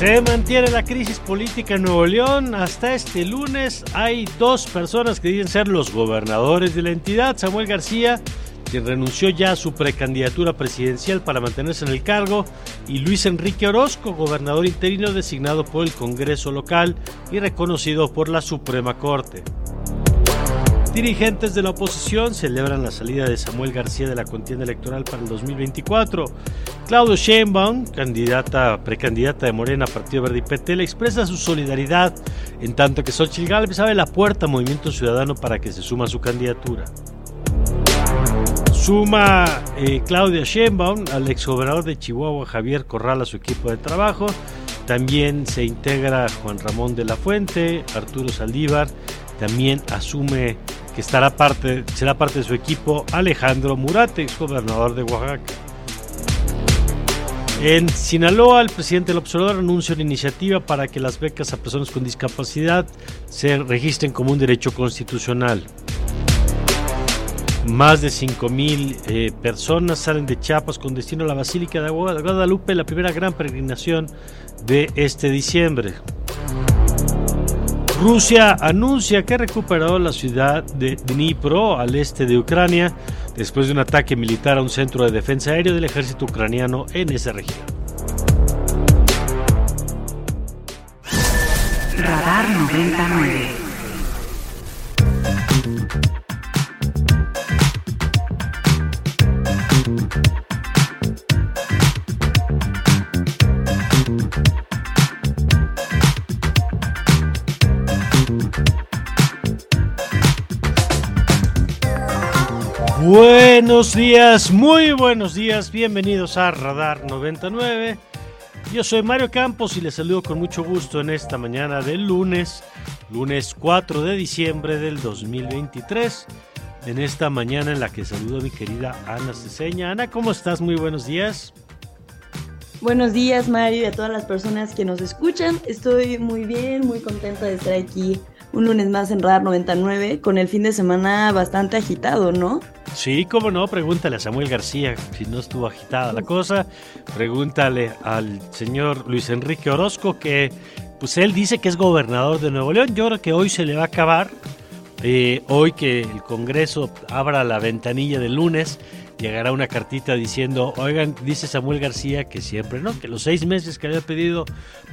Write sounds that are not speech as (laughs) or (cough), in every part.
Se mantiene la crisis política en Nuevo León. Hasta este lunes hay dos personas que dicen ser los gobernadores de la entidad. Samuel García, quien renunció ya a su precandidatura presidencial para mantenerse en el cargo, y Luis Enrique Orozco, gobernador interino designado por el Congreso local y reconocido por la Suprema Corte. Dirigentes de la oposición celebran la salida de Samuel García de la contienda electoral para el 2024. Claudio Sheinbaum, candidata, precandidata de Morena, Partido Verde y PT, le expresa su solidaridad, en tanto que Xochitl Gálvez abre la puerta a Movimiento Ciudadano para que se suma a su candidatura. Suma eh, Claudia Sheinbaum al exgobernador de Chihuahua, Javier Corral, a su equipo de trabajo. También se integra Juan Ramón de la Fuente, Arturo Saldívar. También asume que estará parte, será parte de su equipo Alejandro Murate, exgobernador de Oaxaca. En Sinaloa, el presidente del observador anuncia una iniciativa para que las becas a personas con discapacidad se registren como un derecho constitucional. Más de 5.000 eh, personas salen de Chiapas con destino a la Basílica de Guadalupe, la primera gran peregrinación de este diciembre. Rusia anuncia que recuperó la ciudad de Dnipro al este de Ucrania después de un ataque militar a un centro de defensa aéreo del ejército ucraniano en esa región. Radar 99. Buenos días, muy buenos días, bienvenidos a Radar 99. Yo soy Mario Campos y les saludo con mucho gusto en esta mañana del lunes, lunes 4 de diciembre del 2023. En esta mañana en la que saludo a mi querida Ana Ceseña. Ana, ¿cómo estás? Muy buenos días. Buenos días Mario y a todas las personas que nos escuchan. Estoy muy bien, muy contenta de estar aquí un lunes más en Radar 99 con el fin de semana bastante agitado, ¿no? Sí, cómo no, pregúntale a Samuel García si no estuvo agitada la cosa. Pregúntale al señor Luis Enrique Orozco que pues él dice que es gobernador de Nuevo León. Yo creo que hoy se le va a acabar. Eh, hoy que el Congreso abra la ventanilla del lunes, llegará una cartita diciendo, oigan, dice Samuel García que siempre, ¿no? Que los seis meses que había pedido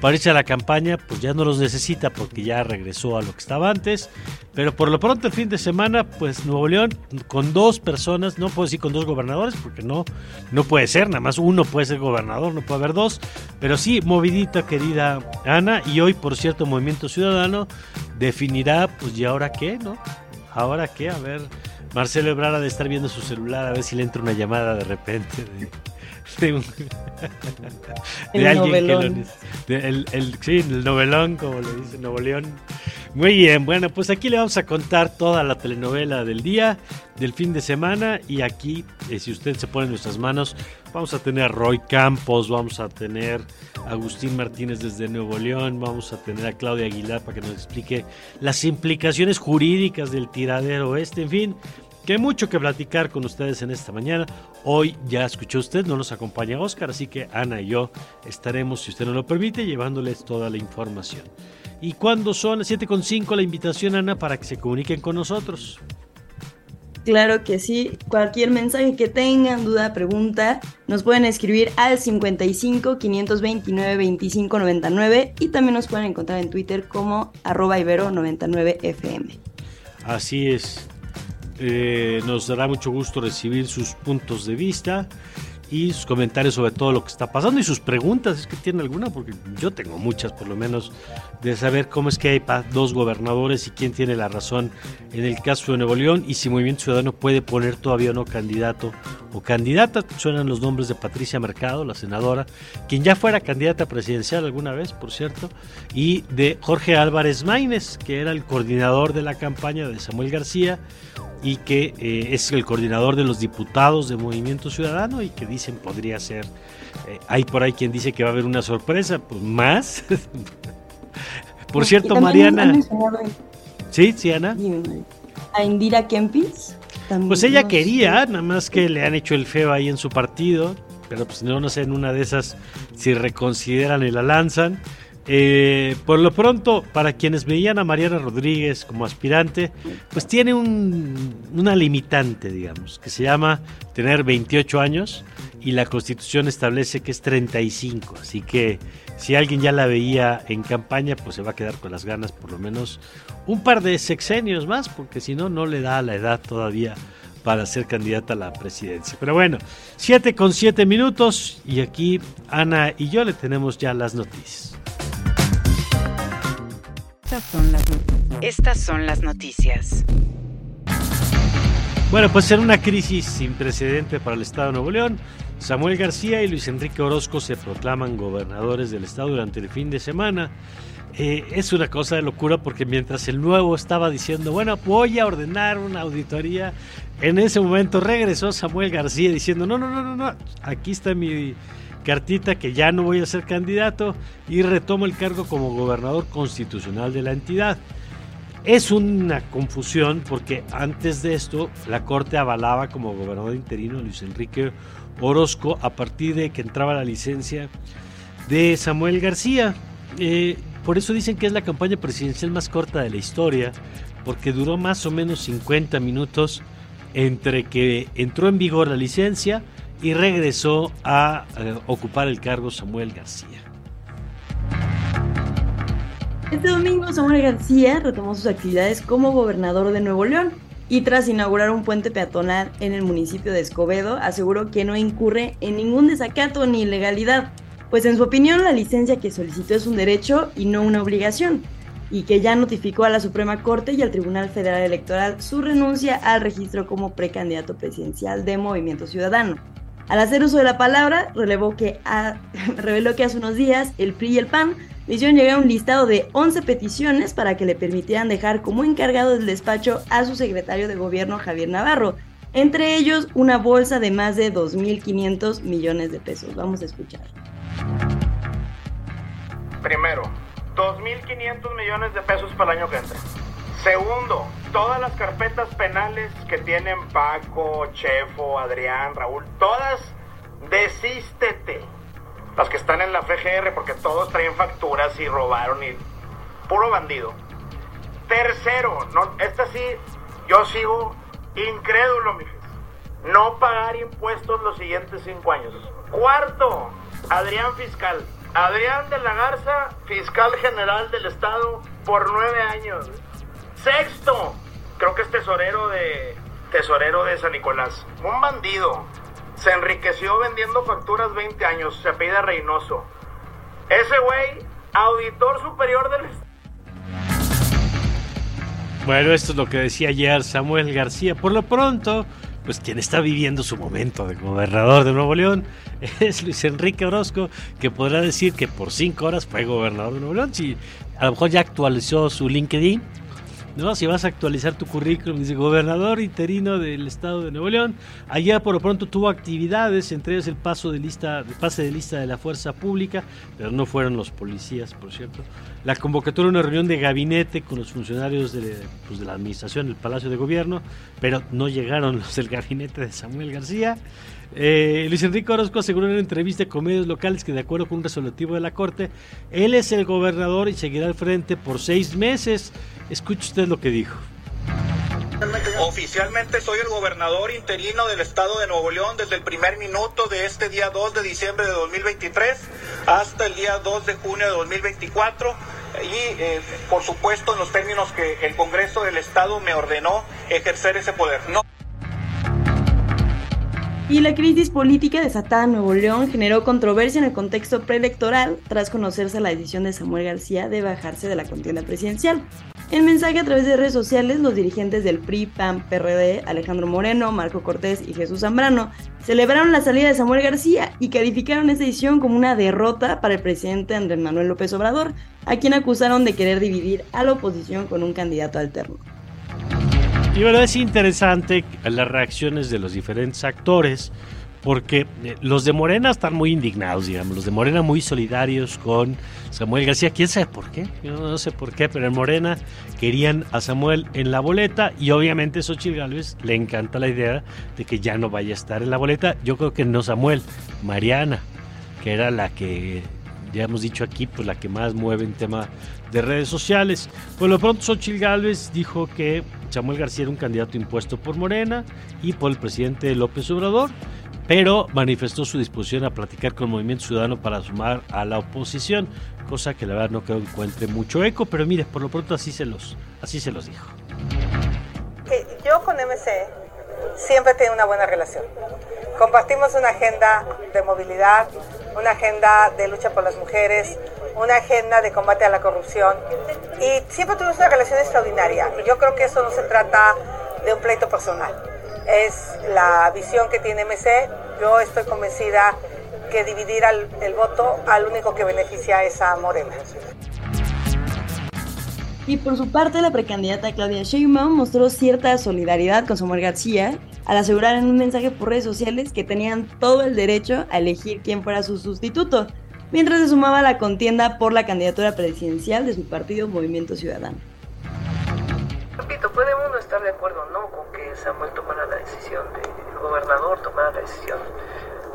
para irse a la campaña, pues ya no los necesita porque ya regresó a lo que estaba antes. Pero por lo pronto el fin de semana, pues Nuevo León con dos personas, no puedo decir con dos gobernadores porque no, no puede ser, nada más uno puede ser gobernador, no puede haber dos. Pero sí, movidita querida Ana, y hoy por cierto Movimiento Ciudadano definirá, pues y ahora qué, ¿no? Ahora qué, a ver. Marcelo Ebrard ha de estar viendo su celular a ver si le entra una llamada de repente de, (laughs) de, un- (laughs) de El alguien que lo novelón. de- el, el- sí, el novelón, como le dice Nuevo León. Muy bien, bueno, pues aquí le vamos a contar toda la telenovela del día, del fin de semana, y aquí, eh, si usted se pone en nuestras manos, vamos a tener a Roy Campos, vamos a tener a Agustín Martínez desde Nuevo León, vamos a tener a Claudia Aguilar para que nos explique las implicaciones jurídicas del tiradero este, en fin, que hay mucho que platicar con ustedes en esta mañana. Hoy ya escuchó usted, no nos acompaña Oscar, así que Ana y yo estaremos, si usted nos lo permite, llevándoles toda la información. Y cuando son las 7.5, la invitación, Ana, para que se comuniquen con nosotros. Claro que sí. Cualquier mensaje que tengan, duda, pregunta, nos pueden escribir al 55 529 25 99 y también nos pueden encontrar en Twitter como arroba ibero 99 fm. Así es. Eh, nos dará mucho gusto recibir sus puntos de vista y sus comentarios sobre todo lo que está pasando y sus preguntas, es que tiene alguna, porque yo tengo muchas por lo menos, de saber cómo es que hay dos gobernadores y quién tiene la razón en el caso de Nuevo León y si Movimiento Ciudadano puede poner todavía no candidato o candidata. Suenan los nombres de Patricia Mercado, la senadora, quien ya fuera candidata presidencial alguna vez, por cierto, y de Jorge Álvarez Maínez, que era el coordinador de la campaña de Samuel García y que eh, es el coordinador de los diputados de Movimiento Ciudadano y que dicen podría ser, eh, hay por ahí quien dice que va a haber una sorpresa, pues más. (laughs) por cierto, Mariana. Sí, sí, Ana. A Indira Kempis. Pues ella quería, nada más que le han hecho el feo ahí en su partido, pero pues no, no sé, en una de esas si reconsideran y la lanzan. Eh, por lo pronto, para quienes veían a Mariana Rodríguez como aspirante, pues tiene una limitante, digamos, que se llama tener 28 años y la constitución establece que es 35. Así que si alguien ya la veía en campaña, pues se va a quedar con las ganas por lo menos un par de sexenios más, porque si no, no le da la edad todavía para ser candidata a la presidencia. Pero bueno, 7 con 7 minutos y aquí Ana y yo le tenemos ya las noticias. Estas son las, noticias. Bueno, pues en una crisis sin precedente para el Estado de Nuevo León, Samuel García y Luis Enrique Orozco se proclaman gobernadores del Estado durante el fin de semana. Eh, es una cosa de locura porque mientras el nuevo estaba diciendo, bueno, voy a ordenar una auditoría, en ese momento regresó Samuel García diciendo, no, no, no, no, no, aquí está mi cartita que ya no voy a ser candidato y retomo el cargo como gobernador constitucional de la entidad. Es una confusión porque antes de esto la Corte avalaba como gobernador interino Luis Enrique Orozco a partir de que entraba la licencia de Samuel García. Eh, por eso dicen que es la campaña presidencial más corta de la historia, porque duró más o menos 50 minutos entre que entró en vigor la licencia y regresó a eh, ocupar el cargo Samuel García. Este domingo Samuel García retomó sus actividades como gobernador de Nuevo León y tras inaugurar un puente peatonal en el municipio de Escobedo aseguró que no incurre en ningún desacato ni ilegalidad, pues en su opinión la licencia que solicitó es un derecho y no una obligación, y que ya notificó a la Suprema Corte y al Tribunal Federal Electoral su renuncia al registro como precandidato presidencial de Movimiento Ciudadano. Al hacer uso de la palabra, que (laughs) reveló que hace unos días el PRI y el PAN le hicieron llegar un listado de 11 peticiones para que le permitieran dejar como encargado del despacho a su secretario de gobierno Javier Navarro, entre ellos una bolsa de más de 2.500 millones de pesos. Vamos a escuchar. Primero, 2.500 millones de pesos para el año que entra. Segundo, todas las carpetas penales que tienen Paco, Chefo, Adrián, Raúl, todas desístete. Las que están en la FGR, porque todos traen facturas y robaron y puro bandido. Tercero, no, esta sí, yo sigo incrédulo, mi No pagar impuestos los siguientes cinco años. Cuarto, Adrián Fiscal. Adrián de la Garza, fiscal general del Estado, por nueve años. Sexto, creo que es tesorero de tesorero de San Nicolás. Un bandido. Se enriqueció vendiendo facturas 20 años. Se pide Reynoso. Ese güey, auditor superior del bueno, esto es lo que decía ayer Samuel García. Por lo pronto, pues quien está viviendo su momento de gobernador de Nuevo León (laughs) es Luis Enrique Orozco, que podrá decir que por cinco horas fue gobernador de Nuevo León. Si a lo mejor ya actualizó su LinkedIn, ¿no? Si vas a actualizar tu currículum, dice gobernador interino del estado de Nuevo León. Ayer por lo pronto tuvo actividades, entre ellas el paso de lista, el pase de lista de la fuerza pública, pero no fueron los policías, por cierto. La convocatoria de una reunión de gabinete con los funcionarios de, pues, la administración del Palacio de Gobierno, pero no llegaron los del gabinete de Samuel García. Eh, Luis Enrique Orozco aseguró en una entrevista con medios locales que de acuerdo con un resolutivo de la Corte, él es el gobernador y seguirá al frente por seis meses. Escuche usted lo que dijo. Oficialmente soy el gobernador interino del estado de Nuevo León desde el primer minuto de este día 2 de diciembre de 2023 hasta el día 2 de junio de 2024 y, eh, por supuesto, en los términos que el Congreso del Estado me ordenó ejercer ese poder. No. Y la crisis política desatada en Nuevo León generó controversia en el contexto preelectoral tras conocerse la decisión de Samuel García de bajarse de la contienda presidencial. En mensaje a través de redes sociales, los dirigentes del PRI, PAN, PRD, Alejandro Moreno, Marco Cortés y Jesús Zambrano, celebraron la salida de Samuel García y calificaron esta decisión como una derrota para el presidente Andrés Manuel López Obrador, a quien acusaron de querer dividir a la oposición con un candidato alterno. Y bueno, es interesante las reacciones de los diferentes actores, porque eh, los de Morena están muy indignados, digamos, los de Morena muy solidarios con Samuel García. ¿Quién sabe por qué? Yo no sé por qué, pero en Morena querían a Samuel en la boleta y obviamente Xochitl Gálvez le encanta la idea de que ya no vaya a estar en la boleta. Yo creo que no Samuel, Mariana, que era la que ya hemos dicho aquí, pues la que más mueve en tema de redes sociales. Por lo pronto, Xochitl Gálvez dijo que Samuel García era un candidato impuesto por Morena y por el presidente López Obrador, pero manifestó su disposición a platicar con el Movimiento Ciudadano para sumar a la oposición, cosa que la verdad no creo que encuentre mucho eco, pero mire, por lo pronto así se los, así se los dijo. Yo con MC siempre tengo una buena relación. Compartimos una agenda de movilidad, una agenda de lucha por las mujeres, una agenda de combate a la corrupción y siempre tuvimos una relación extraordinaria. Yo creo que eso no se trata de un pleito personal, es la visión que tiene MC. Yo estoy convencida que dividir el voto al único que beneficia es a Morena. Y por su parte, la precandidata Claudia Sheinbaum mostró cierta solidaridad con Samuel García al asegurar en un mensaje por redes sociales que tenían todo el derecho a elegir quién fuera su sustituto, mientras se sumaba a la contienda por la candidatura presidencial de su partido Movimiento Ciudadano. Repito, puede uno estar de acuerdo o no con Samuel tomara la decisión, de, el gobernador tomara la decisión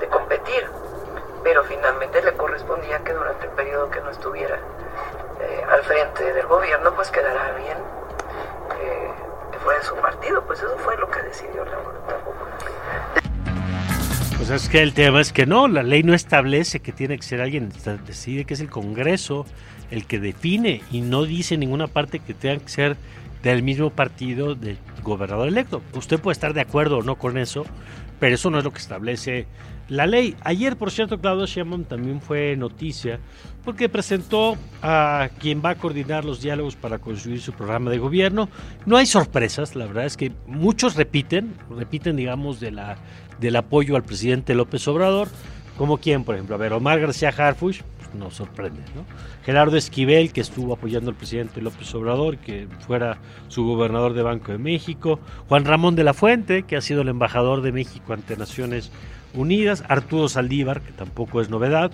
de competir, pero finalmente le correspondía que durante el periodo que no estuviera eh, al frente del gobierno, pues quedará bien eh, que fuera de su partido. Pues eso fue lo que decidió la voluntad. Pues es que el tema es que no, la ley no establece que tiene que ser alguien, decide que es el Congreso el que define y no dice en ninguna parte que tenga que ser del mismo partido del gobernador electo. Usted puede estar de acuerdo o no con eso, pero eso no es lo que establece la ley. Ayer, por cierto, Claudio Sheinbaum también fue noticia porque presentó a quien va a coordinar los diálogos para construir su programa de gobierno. No hay sorpresas, la verdad es que muchos repiten, repiten, digamos, del apoyo al presidente López Obrador, como quien, por ejemplo, a ver, Omar García Harfuch, nos sorprende, ¿no? Gerardo Esquivel, que estuvo apoyando al presidente López Obrador, que fuera su gobernador de Banco de México, Juan Ramón de la Fuente, que ha sido el embajador de México ante Naciones Unidas, Arturo Saldívar, que tampoco es novedad.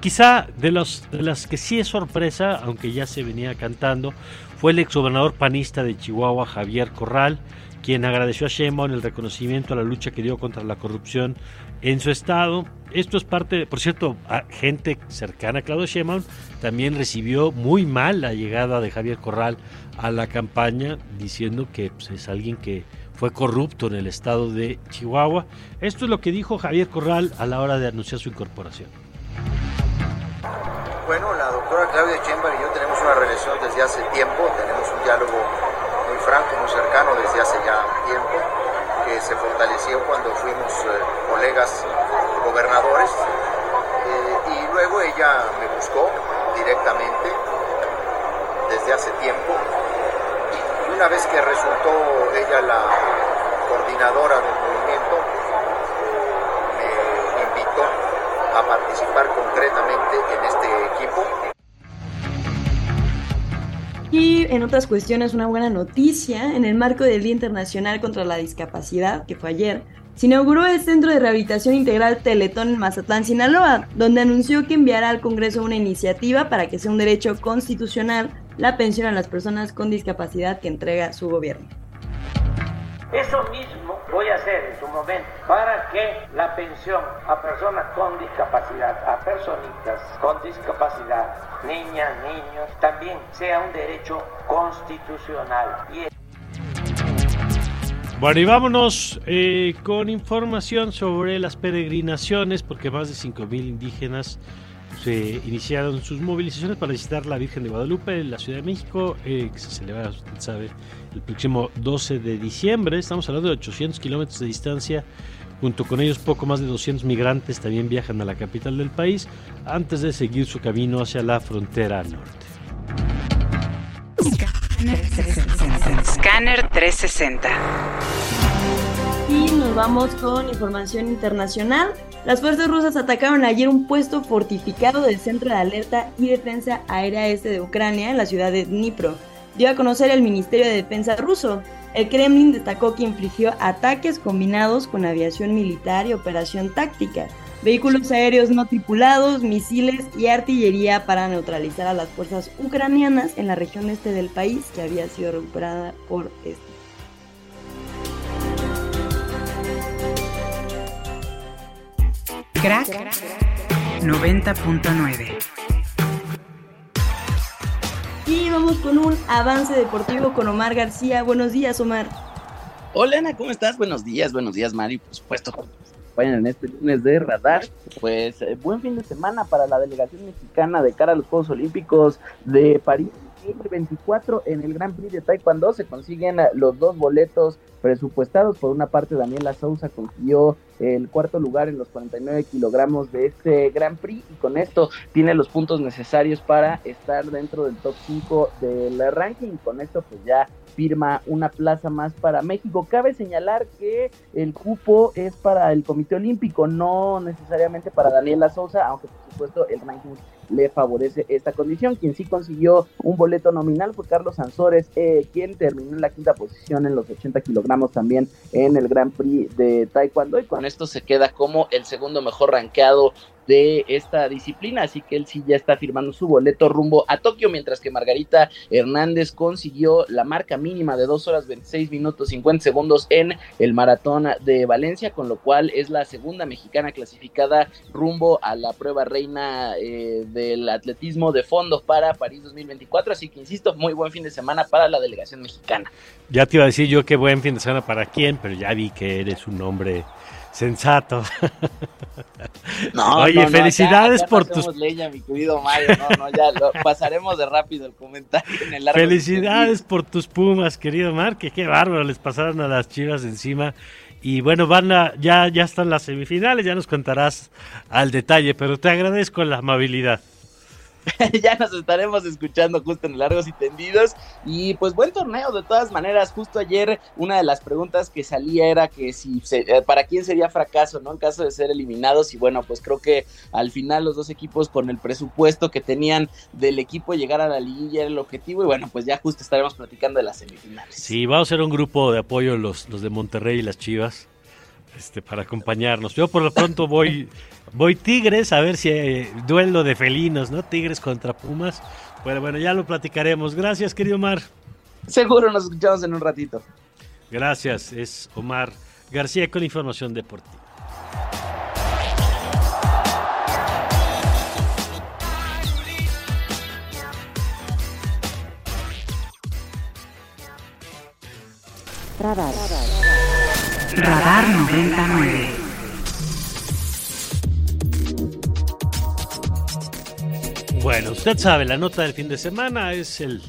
Quizá de, los, las que sí es sorpresa, aunque ya se venía cantando, fue el exgobernador panista de Chihuahua, Javier Corral, quien agradeció a Sheinbaum el reconocimiento a la lucha que dio contra la corrupción en su estado. Esto es parte, por cierto, gente cercana a Claudio Sheinbaum también recibió muy mal la llegada de Javier Corral a la campaña, diciendo que pues, es alguien que fue corrupto en el estado de Chihuahua. Esto es lo que dijo Javier Corral a la hora de anunciar su incorporación. Bueno, la doctora Claudia Chembar y yo tenemos una relación desde hace tiempo, tenemos un diálogo muy franco, muy cercano desde hace ya tiempo, que se fortaleció cuando fuimos eh, colegas gobernadores. Eh, y luego ella me buscó directamente desde hace tiempo una vez que resultó ella la coordinadora del movimiento, me invitó a participar concretamente en en otras cuestiones, una buena noticia, en el marco del Día Internacional contra la Discapacidad, que fue ayer, se inauguró el Centro de Rehabilitación Integral Teletón en Mazatlán, Sinaloa, donde anunció que enviará al Congreso una iniciativa para que sea un derecho constitucional la pensión a las personas con discapacidad que entrega su gobierno. Eso mismo voy a hacer en su momento para que la pensión a personas con discapacidad, a personitas con discapacidad, niñas, niños, también sea un derecho constitucional. Bueno, y vámonos eh, con información sobre las peregrinaciones, porque más de 5.000 indígenas se iniciaron sus movilizaciones para visitar la Virgen de Guadalupe en la Ciudad de México, eh, que se celebra, usted sabe, el próximo 12 de diciembre. Estamos hablando de 800 kilómetros de distancia. Junto con ellos, poco más de 200 migrantes también viajan a la capital del país antes de seguir su camino hacia la frontera norte. Scanner 360. Y nos vamos con información internacional. Las fuerzas rusas atacaron ayer un puesto fortificado del Centro de Alerta y Defensa Aérea Este de Ucrania en la ciudad de Dnipro. Dio a conocer el Ministerio de Defensa ruso. El Kremlin destacó que infligió ataques combinados con aviación militar y operación táctica, vehículos aéreos no tripulados, misiles y artillería para neutralizar a las fuerzas ucranianas en la región este del país que había sido recuperada por este. Crack 90.9. Y vamos con un avance deportivo con Omar García. Buenos días, Omar. Hola, Ana, ¿cómo estás? Buenos días, buenos días, Mari. Por supuesto, vayan en este lunes de radar. Pues eh, buen fin de semana para la delegación mexicana de cara a los Juegos Olímpicos de París 2024 en el Gran Prix de Taekwondo se consiguen los dos boletos presupuestados. Por una parte, Daniela Sousa consiguió el cuarto lugar en los 49 kilogramos de este Gran Prix y con esto tiene los puntos necesarios para estar dentro del top 5 del ranking. Con esto pues ya firma una plaza más para México. Cabe señalar que el cupo es para el Comité Olímpico, no necesariamente para Daniela Sousa, aunque por supuesto el ranking le favorece esta condición. Quien sí consiguió un boleto nominal fue Carlos Sansores, eh, quien terminó en la quinta posición en los 80 kilogramos también en el Grand Prix de Taekwondo y con esto se queda como el segundo mejor rankeado de esta disciplina, así que él sí ya está firmando su boleto rumbo a Tokio, mientras que Margarita Hernández consiguió la marca mínima de 2 horas 26 minutos 50 segundos en el maratón de Valencia, con lo cual es la segunda mexicana clasificada rumbo a la prueba reina eh, del atletismo de fondo para París 2024, así que insisto, muy buen fin de semana para la delegación mexicana. Ya te iba a decir yo qué buen fin de semana para quién, pero ya vi que eres un hombre sensato. (laughs) Oye, felicidades por tus. Leña, mi querido Mario. No, no, ya lo (laughs) pasaremos de rápido el comentario en el Felicidades por tus Pumas, querido Mar, que qué bárbaro, les pasaron a las Chivas encima. Y bueno, van a, ya, ya están las semifinales, ya nos contarás al detalle, pero te agradezco la amabilidad. (laughs) ya nos estaremos escuchando justo en largos y tendidos. Y pues buen torneo de todas maneras. Justo ayer una de las preguntas que salía era que si eh, para quién sería fracaso, ¿no? En caso de ser eliminados. Y bueno, pues creo que al final los dos equipos con el presupuesto que tenían del equipo llegar a la liguilla era el objetivo. Y bueno, pues ya justo estaremos platicando de las semifinales. Sí, vamos a ser un grupo de apoyo los, los de Monterrey y las Chivas. Este, para acompañarnos. Yo por lo pronto voy, voy Tigres, a ver si hay duelo de felinos, ¿no? Tigres contra Pumas. Bueno, bueno, ya lo platicaremos. Gracias, querido Omar. Seguro nos escuchamos en un ratito. Gracias, es Omar García con información deportiva. Radar. Radar 99. Bueno, usted sabe, la nota del fin de semana es el,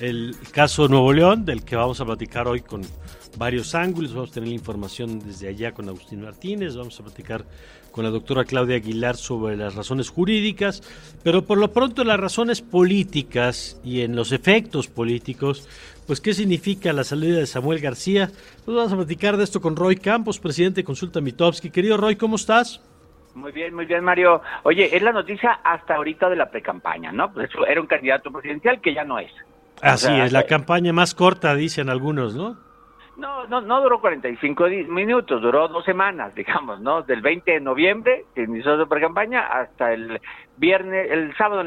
el caso Nuevo León, del que vamos a platicar hoy con varios ángulos. Vamos a tener la información desde allá con Agustín Martínez, vamos a platicar con la doctora Claudia Aguilar sobre las razones jurídicas, pero por lo pronto las razones políticas y en los efectos políticos, pues qué significa la salida de Samuel García. Pues vamos a platicar de esto con Roy Campos, presidente de Consulta Mitowski. Querido Roy, ¿cómo estás? Muy bien, muy bien, Mario. Oye, es la noticia hasta ahorita de la precampaña, ¿no? Pues era un candidato presidencial que ya no es. Así es, la campaña más corta, dicen algunos, ¿no? No, no, no duró 45 minutos, duró dos semanas, (laughs) digamos, ¿no? Del 20 de noviembre, que inició su pre-campaña, hasta el viernes, el sábado,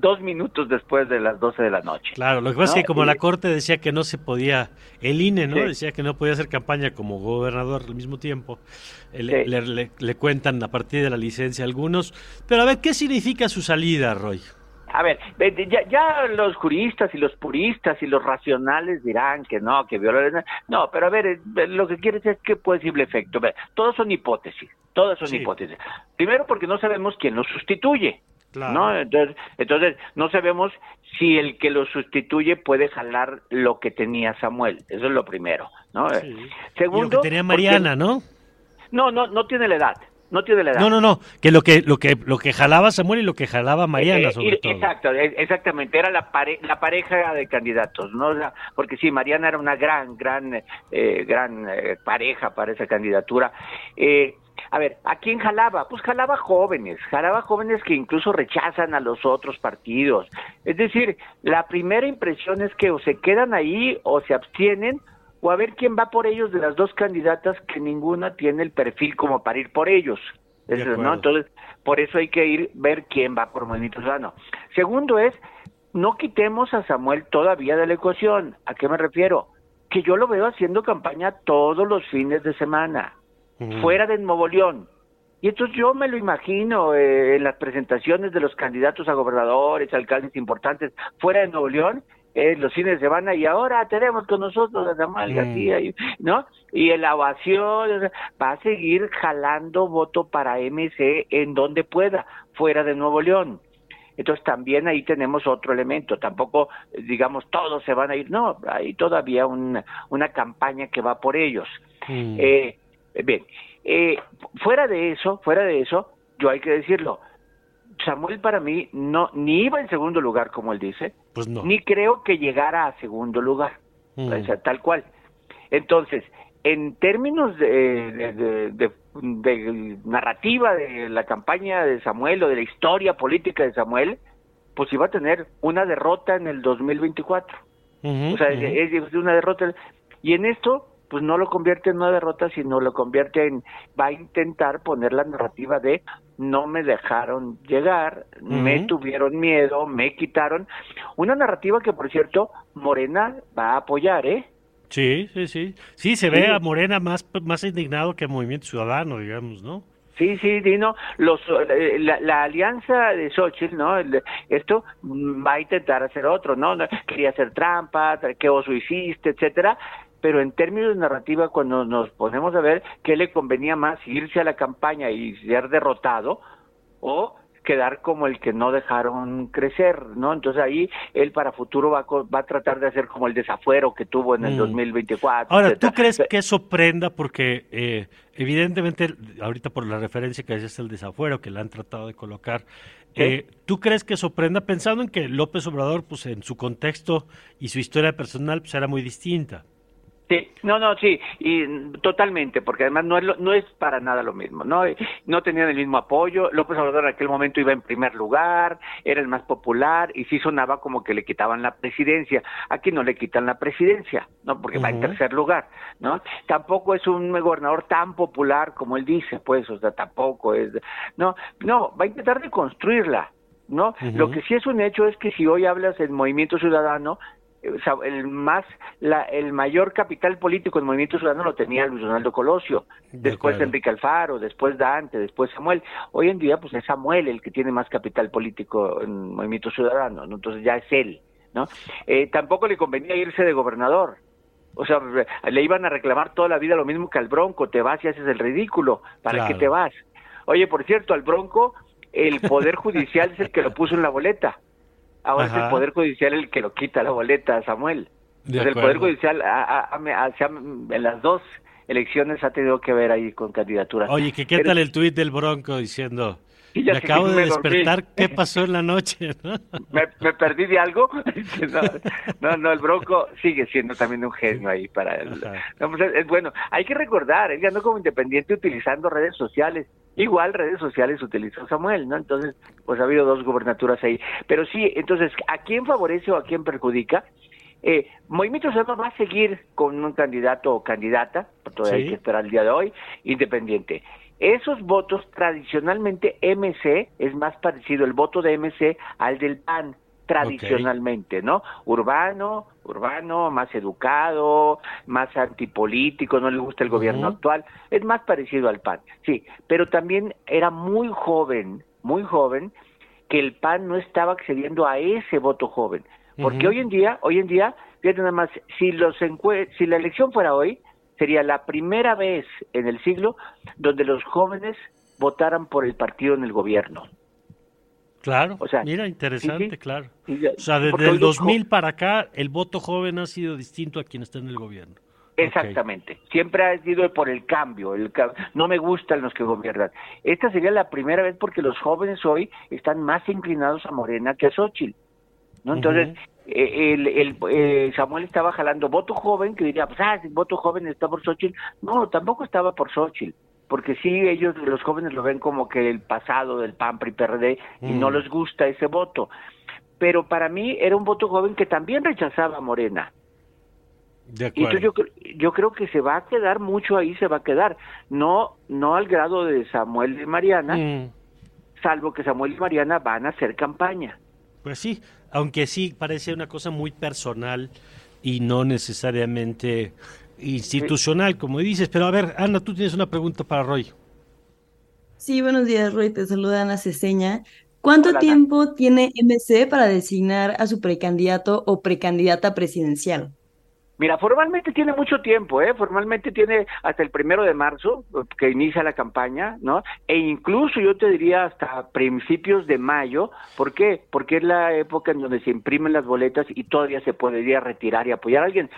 dos minutos después de las 12 de la noche. Claro, lo que pasa es que como la Corte decía que no se podía, el INE, ¿no? Decía que no podía hacer campaña como gobernador al mismo tiempo, eh, le, le cuentan a partir de la licencia algunos. Pero a ver, ¿qué significa su salida, Roy? A ver, ya, ya, los juristas y los puristas y los racionales dirán que no, que violar. No, pero a ver, eh, lo que quiere decir es que posible efecto. todos son hipótesis, todas son hipótesis. Primero porque no sabemos quién lo sustituye. ¿no? Entonces, entonces, no sabemos si el que lo sustituye puede jalar lo que tenía Samuel. Eso es lo primero, ¿no? Segundo, lo que tenía Mariana, ¿no? No, no, no tiene la edad. No tiene la edad. No, no, no, que lo que lo que lo que jalaba Samuel y lo que jalaba Mariana eh, sobre todo. Exacto, e, exactamente, era la la pareja de candidatos, ¿no? porque sí, Mariana era una gran gran eh, gran eh, pareja para esa candidatura. Eh, a ver, ¿a quién jalaba? Pues jalaba jóvenes, jalaba jóvenes que incluso rechazan a los otros partidos. Es decir, la primera impresión es que o se quedan ahí o se abstienen o a ver quién va por ellos de las dos candidatas que ninguna tiene el perfil como para ir por ellos. ¿no? Entonces, por eso hay que ir ver quién va por Movimiento Ciudadano. Segundo es, no quitemos a Samuel todavía de la ecuación. ¿A qué me refiero? Que yo lo veo haciendo campaña todos los fines de semana fuera de Nuevo León. Y entonces yo me lo imagino eh, en las presentaciones de los candidatos a gobernadores, alcaldes importantes, fuera de Nuevo León, eh, los fines de semana, y ahora tenemos con nosotros a Samuel García, ¿no? Y el ovación va a seguir jalando voto para MC en donde pueda, fuera de Nuevo León. Entonces también ahí tenemos otro elemento, tampoco digamos todos se van a ir, no, hay todavía una, una campaña que va por ellos. Eh, Bien, eh, fuera de eso, fuera de eso, yo hay que decirlo, Samuel para mí no ni iba en segundo lugar como él dice, pues ni creo que llegara a segundo lugar, mm. o sea, tal cual. Entonces, en términos de, de, narrativa de la campaña de Samuel o de la historia política de Samuel, pues iba a tener una derrota en el 2024. o sea, es una derrota. Y en esto, pues no lo convierte en una derrota, sino lo convierte en, va a intentar poner la narrativa de no me dejaron llegar, me tuvieron miedo, me quitaron. Una narrativa que, por cierto, Morena va a apoyar, ¿eh? Sí, sí, sí. Sí, se ve a Morena más, más indignado que Movimiento Ciudadano, digamos, ¿no? Sí, sí, Dino, los, eh, la, alianza de Xochitl, ¿no? esto va a intentar hacer otro, ¿no? Quería hacer trampa, qué oso hiciste, etcétera pero en términos de narrativa, cuando nos ponemos a ver qué le convenía más, irse a la campaña y ser derrotado o quedar como el que no dejaron crecer, ¿no? Entonces ahí él para futuro va, va a tratar de hacer como el desafuero que tuvo en el 2024. Mm. Ahora, ¿tú crees que eso prenda? Porque eh, evidentemente, ahorita por la referencia que es el desafuero que le han tratado de colocar, eh, ¿tú crees que eso prenda pensando en que López Obrador, pues en su contexto y su historia personal, pues era muy distinta? Sí, no, no, sí, y totalmente, porque además no es, no es para nada lo mismo, ¿no? No tenían el mismo apoyo, López Obrador en aquel momento iba en primer lugar, era el más popular y sí sonaba como que le quitaban la presidencia. Aquí no le quitan la presidencia, ¿no? Porque va en tercer lugar, ¿no? Tampoco es un gobernador tan popular como él dice, pues, o sea, tampoco es, no, no, va a intentar reconstruirla, ¿no? Lo que sí es un hecho es que si hoy hablas del movimiento ciudadano, el más la, el mayor capital político en Movimiento Ciudadano lo tenía Luis Donaldo Colosio, después Enrique Alfaro, después Dante, después Samuel. Hoy en día pues es Samuel el que tiene más capital político en Movimiento Ciudadano, entonces ya es él, ¿no? Eh, tampoco le convenía irse de gobernador. O sea, le iban a reclamar toda la vida lo mismo que al Bronco, te vas y haces el ridículo, ¿para qué te vas? Oye, por cierto, al Bronco el Poder (laughs) Judicial es el que lo puso en la boleta. Ahora es el Poder Judicial el que lo quita la boleta a Samuel. el Poder Judicial en las dos elecciones ha tenido que ver ahí con candidaturas. Oye, ¿qué, ¿qué tal el tuit del Bronco diciendo... Me acabo de despertar, ¿qué (laughs) pasó en la noche? ¿Me, perdí de algo? (laughs) No, no, el Bronco sigue siendo también un genio ahí para él. Pues, es, bueno, hay que recordar, él ganó como independiente utilizando redes sociales. Igual redes sociales utilizó Samuel, ¿no? Entonces, pues ha habido dos gubernaturas ahí. Pero sí, entonces, ¿a quién favorece o a quién perjudica? Eh, Movimiento Ciudadano va a seguir con un candidato o candidata, todavía hay que esperar el día de hoy, independiente. Esos votos, tradicionalmente MC, es más parecido el voto de MC al del PAN, tradicionalmente, ¿no? Urbano, urbano, más educado, más antipolítico, no le gusta el gobierno actual, es más parecido al PAN, sí, pero también era muy joven, muy joven, que el PAN no estaba accediendo a ese voto joven, porque hoy en día, hoy en día, fíjate nada más, si los si la elección fuera hoy, sería la primera vez en el siglo donde los jóvenes votaran por el partido en el gobierno. Claro, O sea, mira, interesante, sí, sí. claro. O sea, desde el hoy los 2000 para acá, el voto joven ha sido distinto a quien está en el gobierno. Exactamente. Siempre ha sido por el cambio. El no me gustan los que gobiernan. Esta sería la primera vez porque los jóvenes hoy están más inclinados a Morena que a Xochitl. ¿No? Entonces, eh, el, el, eh, Samuel estaba jalando voto joven, que diría, pues, ah, voto joven está por Xochitl. No, tampoco estaba por Xochitl. Porque sí, ellos, los jóvenes lo ven como que el pasado del PAN, PRI, PRD, y no les gusta ese voto. Pero para mí era un voto joven que también rechazaba a Morena. De Y acuerdo. entonces yo, yo creo que se va a quedar mucho ahí, se va a quedar. No, no al grado de Samuel y Mariana, Mm, salvo que Samuel y Mariana van a hacer campaña. Pues sí, aunque sí parece una cosa muy personal y no necesariamente institucional, como dices. Pero a ver, Ana, tú tienes una pregunta para Roy. Sí, buenos días, Roy. Te saluda Ana Ceseña. ¿Cuánto Hola, Ana. tiempo tiene MC para designar a su precandidato o precandidata presidencial? Mira, formalmente tiene mucho tiempo, ¿eh? Formalmente tiene hasta el primero de marzo, que inicia la campaña, ¿no? E incluso yo te diría hasta principios de mayo. ¿Por qué? Porque es la época en donde se imprimen las boletas y todavía se podría retirar y apoyar a alguien.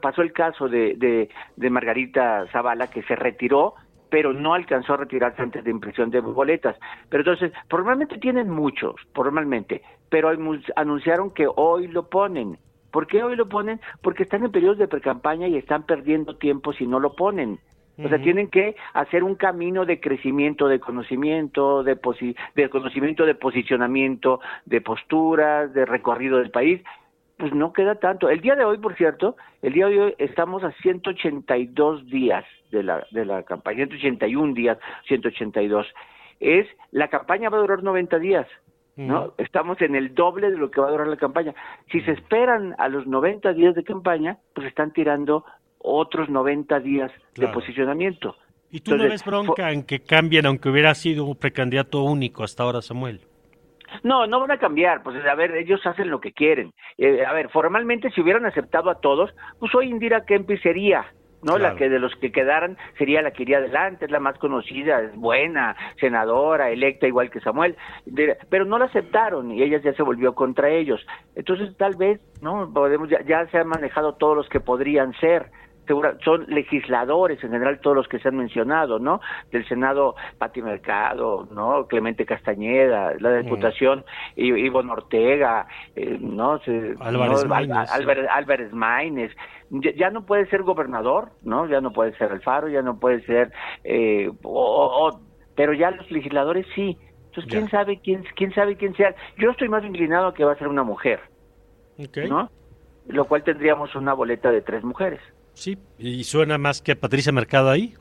Pasó el caso de, de, de Margarita Zavala, que se retiró pero no alcanzó a retirarse antes de impresión de boletas. Pero entonces, formalmente tienen muchos, formalmente, pero anun- anunciaron que hoy lo ponen. ¿Por qué hoy lo ponen? Porque están en periodos de precampaña y están perdiendo tiempo si no lo ponen. O sea, tienen que hacer un camino de crecimiento, de conocimiento, de, posi- de conocimiento, de posicionamiento, de posturas, de recorrido del país. Pues no queda tanto. El día de hoy, por cierto, el día de hoy estamos a 182 días de la, de la campaña, 181 días, 182. Es, la campaña va a durar 90 días. ¿No? Estamos en el doble de lo que va a durar la campaña. Si se esperan a los 90 días de campaña, pues están tirando otros 90 días Claro. de posicionamiento. ¿Y tú no ves bronca en que cambien, aunque hubiera sido un precandidato único hasta ahora, Samuel? No, no van a cambiar, pues a ver, ellos hacen lo que quieren. Eh, a ver, formalmente si hubieran aceptado a todos, pues hoy Indira Kempis sería, ¿no? Claro. La que de los que quedaran sería la que iría adelante, es la más conocida, es buena, senadora, electa igual que Samuel, de- pero no la aceptaron y ella ya se volvió contra ellos. Entonces tal vez, ¿no? Podemos, ya, ya se han manejado todos los que podrían ser. Segura- son legisladores en general todos los que se han mencionado, ¿no? Del Senado Pati Mercado, ¿no? Clemente Castañeda, la. Diputación I- Ivonne Ortega, eh, ¿no? Se- Álvarez ¿no? Maínez, sí. Álvarez, Álvarez Maínez. Ya, ya no puede ser gobernador, ¿no? Ya no puede ser Alfaro, ya no puede ser, eh, o- o- pero ya los legisladores sí. Entonces, ¿quién sabe quién, quién sabe quién sea? Yo estoy más inclinado a que va a ser una mujer. ¿no? Lo cual tendríamos una boleta de tres mujeres. Sí, y suena más que Patricia Mercado ahí.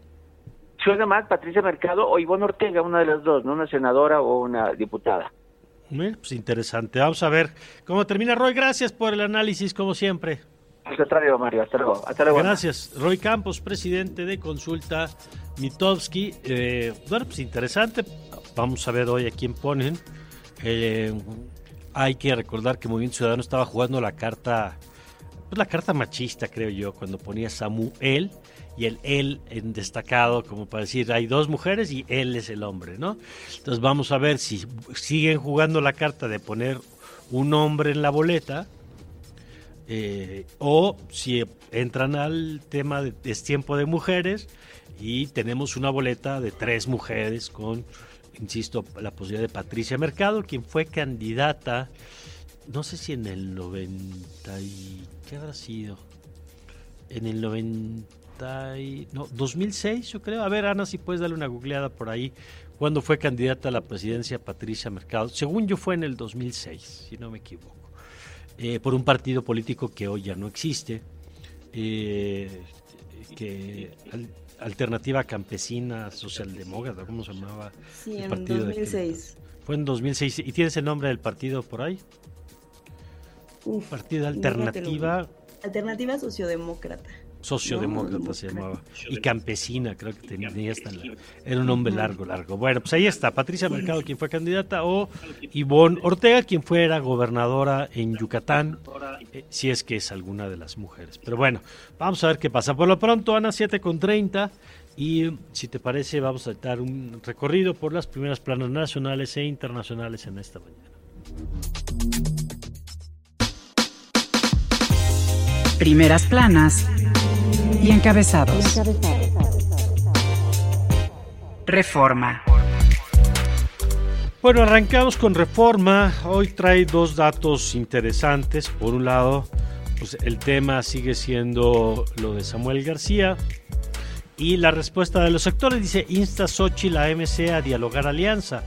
Suena más Patricia Mercado o Ivonne Ortega, una de las dos, ¿no? Una senadora o una diputada. Eh, Pues interesante. Vamos a ver cómo termina. Roy, gracias por el análisis, como siempre. Al contrario, Mario, hasta luego. Hasta luego. Gracias. Roy Campos, presidente de Consulta Mitowski. Eh, bueno, pues interesante. Vamos a ver hoy a quién ponen. Eh, hay que recordar que Movimiento Ciudadano estaba jugando la carta, pues la carta machista, creo yo, cuando ponía Samuel y el él en destacado, como para decir, hay dos mujeres y él es el hombre, ¿no? Entonces vamos a ver si siguen jugando la carta de poner un hombre en la boleta eh, o si entran al tema de destiempo de mujeres y tenemos una boleta de tres mujeres con, insisto, la posibilidad de Patricia Mercado, quien fue candidata, no sé si en el 90 y... ¿qué habrá sido? En el 90 y... no, 2006 yo creo. A ver, Ana, si puedes darle una googleada por ahí. Cuando fue candidata a la presidencia Patricia Mercado? Según yo fue en el 2006, si no me equivoco eh, por un partido político que hoy ya no existe, eh, que al- Alternativa Campesina Socialdemócrata, ¿cómo se llamaba? Sí, el en partido de 2006. Fue en 2006. ¿Y tienes el nombre del partido por ahí? Uf, Partido déjatelo. Alternativa Alternativa Sociodemócrata. Sociodemócrata No, se llamaba. Y Campesina, creo que tenía hasta la- Era un nombre largo, largo. Bueno, pues ahí está. Patricia Mercado, quien fue candidata, o Ivonne Ortega, quien fuera gobernadora en Yucatán, eh, si es que es alguna de las mujeres. Pero bueno, vamos a ver qué pasa. Por lo pronto, Ana, 7 con 30. Y si te parece, vamos a dar un recorrido por las primeras planas nacionales e internacionales en esta mañana. Primeras planas y encabezados. Reforma. Bueno, arrancamos con reforma. Hoy trae dos datos interesantes. Por un lado, pues el tema sigue siendo lo de Samuel García. Y la respuesta de los sectores dice, insta Sochi la MC a dialogar alianza.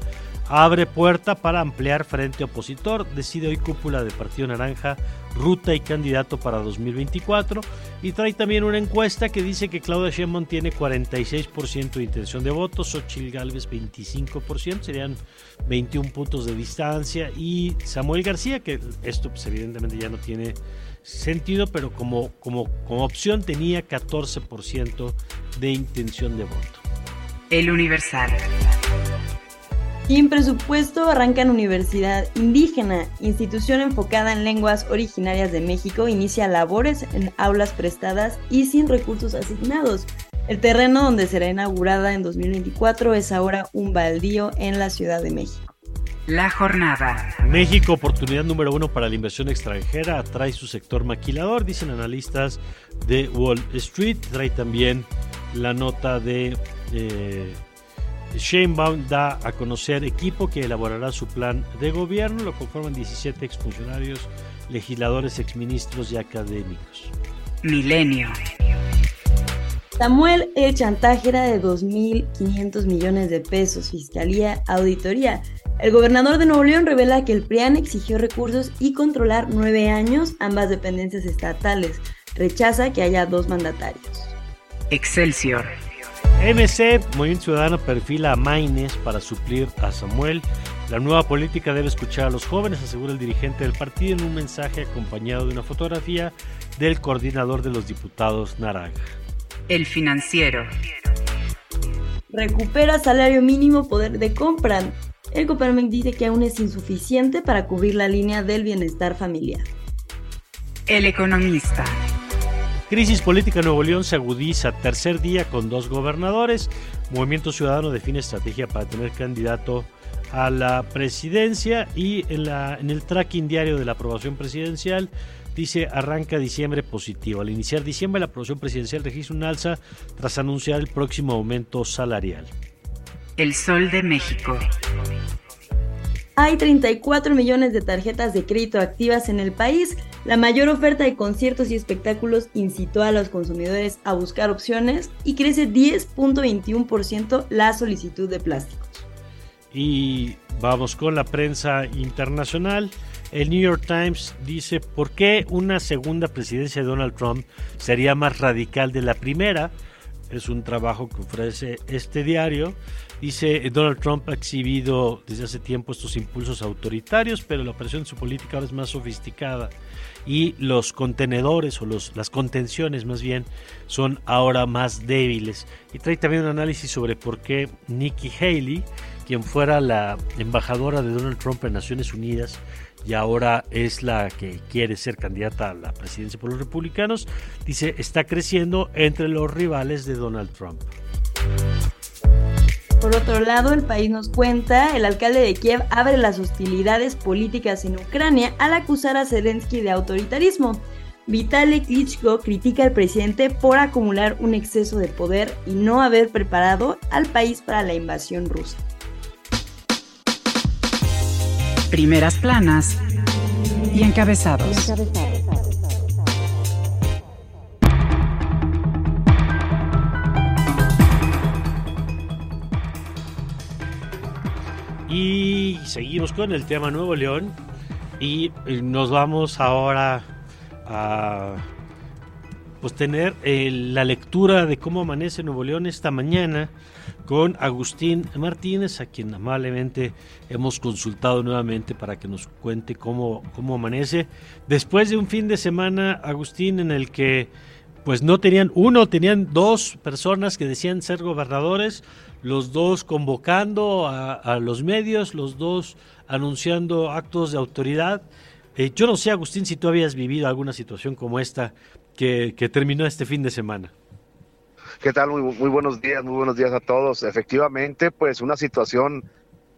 Abre puerta para ampliar frente opositor. Decide hoy cúpula de Partido Naranja, ruta y candidato para 2024. Y trae también una encuesta que dice que Claudia Sheinbaum tiene 46% de intención de voto, Xochitl Galvez 25%, serían 21 puntos de distancia. Y Samuel García, que esto pues, evidentemente ya no tiene sentido, pero como, como, como opción tenía 14% de intención de voto. El Universal. Sin presupuesto arrancan Universidad Indígena, institución enfocada en lenguas originarias de México, inicia labores en aulas prestadas y sin recursos asignados. El terreno donde será inaugurada en 2024 es ahora un baldío en la Ciudad de México. La jornada. México, oportunidad número uno para la inversión extranjera, atrae su sector maquilador, dicen analistas de Wall Street. Trae también la nota de eh, Sheinbaum da a conocer equipo que elaborará su plan de gobierno. Lo conforman 17 exfuncionarios, legisladores, exministros y académicos. Milenio. Samuel el chantaje era de 2.500 millones de pesos, fiscalía, auditoría. El gobernador de Nuevo León revela que el PRIAN exigió recursos y controlar nueve años ambas dependencias estatales. Rechaza que haya dos mandatarios. Excelsior. MC, Movimiento Ciudadano, perfila a Maines para suplir a Samuel. La nueva política debe escuchar a los jóvenes, asegura el dirigente del partido en un mensaje acompañado de una fotografía del coordinador de los diputados Naranja. El financiero. Recupera salario mínimo poder de compra. El Coparmex dice que aún es insuficiente para cubrir la línea del bienestar familiar. El economista. Crisis política en Nuevo León se agudiza. Tercer día con dos gobernadores. Movimiento Ciudadano define estrategia para tener candidato a la presidencia y en, la, en el tracking diario de la aprobación presidencial dice arranca diciembre positivo. Al iniciar diciembre la aprobación presidencial registra un alza tras anunciar el próximo aumento salarial. El Sol de México. Hay 34 millones de tarjetas de crédito activas en el país. La mayor oferta de conciertos y espectáculos incitó a los consumidores a buscar opciones y crece 10.21% la solicitud de plásticos. Y vamos con la prensa internacional. El New York Times dice por qué una segunda presidencia de Donald Trump sería más radical de la primera. Es un trabajo que ofrece este diario. Dice, Donald Trump ha exhibido desde hace tiempo estos impulsos autoritarios, pero la operación de su política ahora es más sofisticada y los contenedores o los, las contenciones más bien son ahora más débiles. Y trae también un análisis sobre por qué Nikki Haley, quien fuera la embajadora de Donald Trump en Naciones Unidas, y ahora es la que quiere ser candidata a la presidencia por los republicanos, dice, está creciendo entre los rivales de Donald Trump. Por otro lado, el país nos cuenta, el alcalde de Kiev abre las hostilidades políticas en Ucrania al acusar a Zelensky de autoritarismo. Vitaly Klitschko critica al presidente por acumular un exceso de poder y no haber preparado al país para la invasión rusa. Primeras planas y encabezados. Y seguimos con el tema Nuevo León y eh, nos vamos ahora a pues tener eh, la lectura de cómo amanece Nuevo León esta mañana con Agustín Martínez, a quien amablemente hemos consultado nuevamente para que nos cuente cómo, cómo amanece. Después de un fin de semana, Agustín, en el que pues no tenían uno, tenían dos personas que decían ser gobernadores, los dos convocando a, los medios, los dos anunciando actos de autoridad. Eh, yo no sé, Agustín, si tú habías vivido alguna situación como esta que, terminó este fin de semana. ¿Qué tal? Muy, muy buenos días, muy buenos días a todos. Efectivamente, pues una situación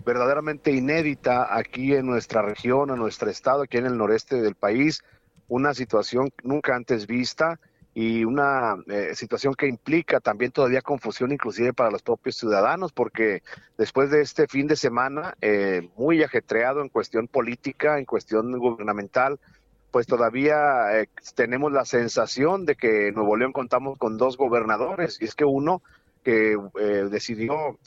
verdaderamente inédita aquí en nuestra región, en nuestro estado, aquí en el noreste del país, una situación nunca antes vista y una eh, situación que implica también todavía confusión inclusive para los propios ciudadanos, porque después de este fin de semana eh, muy ajetreado en cuestión política, en cuestión gubernamental, pues todavía eh, tenemos la sensación de que en Nuevo León contamos con dos gobernadores, y es que uno que decidió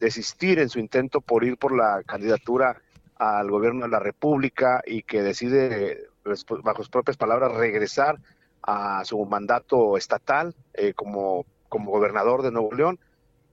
desistir en su intento por ir por la candidatura al gobierno de la República y que decide, bajo sus propias palabras, regresar a su mandato estatal eh, como, como gobernador de Nuevo León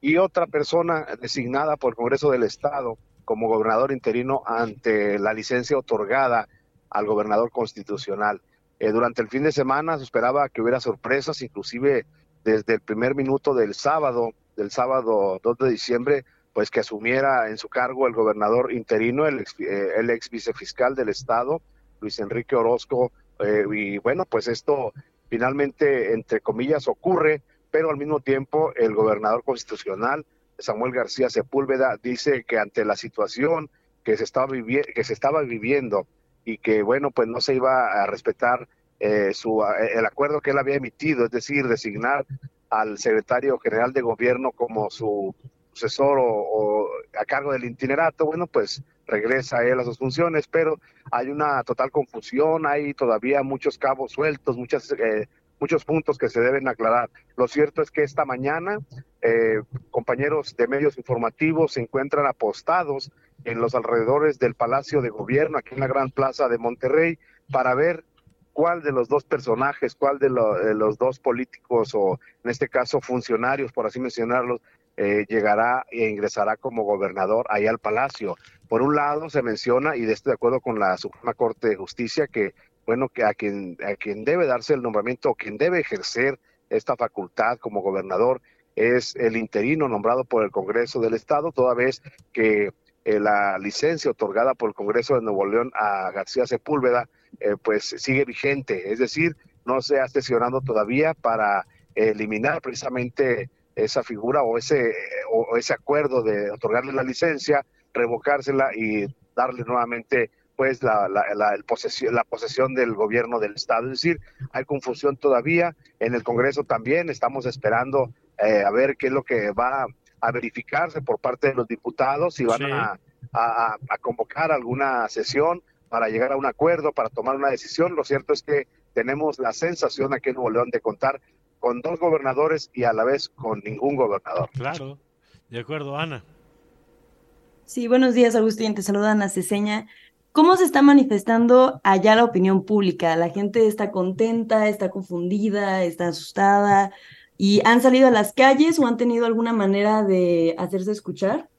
y otra persona designada por el Congreso del Estado como gobernador interino ante la licencia otorgada al gobernador constitucional. Eh, durante el fin de semana se esperaba que hubiera sorpresas, inclusive desde el primer minuto del sábado, del sábado 2 de diciembre, pues que asumiera en su cargo el gobernador interino, el ex, eh, el ex vicefiscal del Estado, Luis Enrique Orozco eh, y bueno, pues esto finalmente, entre comillas, ocurre, pero al mismo tiempo el gobernador constitucional, Samuel García Sepúlveda, dice que ante la situación que se estaba, viviendo y que, bueno, pues no se iba a respetar eh, su, el acuerdo que él había emitido, es decir, designar al secretario general de gobierno como su sucesor o, a cargo del itinerato, bueno, pues regresa él a sus funciones, pero hay una total confusión, hay todavía muchos cabos sueltos, muchas, eh, muchos puntos que se deben aclarar. Lo cierto es que esta mañana eh, compañeros de medios informativos se encuentran apostados en los alrededores del Palacio de Gobierno, aquí en la Gran Plaza de Monterrey, para ver cuál de los dos personajes, cuál de, de los dos políticos o en este caso funcionarios, por así mencionarlos, eh, llegará e ingresará como gobernador ahí al Palacio. Por un lado se menciona, y de esto de acuerdo con la Suprema Corte de Justicia, que bueno, que a quien, a quien debe darse el nombramiento, o quien debe ejercer esta facultad como gobernador, es el interino nombrado por el Congreso del Estado, toda vez que eh, la licencia otorgada por el Congreso de Nuevo León a García Sepúlveda, eh, pues sigue vigente, es decir, no se ha sesionado todavía para eliminar precisamente esa figura o ese, o ese acuerdo de otorgarle la licencia, revocársela y darle nuevamente pues la, la, el posesión, la posesión del gobierno del Estado. Es decir, hay confusión todavía. En el Congreso también estamos esperando eh, a ver qué es lo que va a verificarse por parte de los diputados, si van a, a, a, convocar alguna sesión para llegar a un acuerdo, para tomar una decisión. Lo cierto es que tenemos la sensación aquí en Nuevo León de contar con dos gobernadores y a la vez con ningún gobernador. Claro, de acuerdo, Ana. Sí, buenos días, Agustín. Te saluda Ana Ceseña. ¿Cómo se está manifestando allá la opinión pública? ¿La gente está contenta, está confundida, está asustada? ¿Y han salido a las calles o han tenido alguna manera de hacerse escuchar?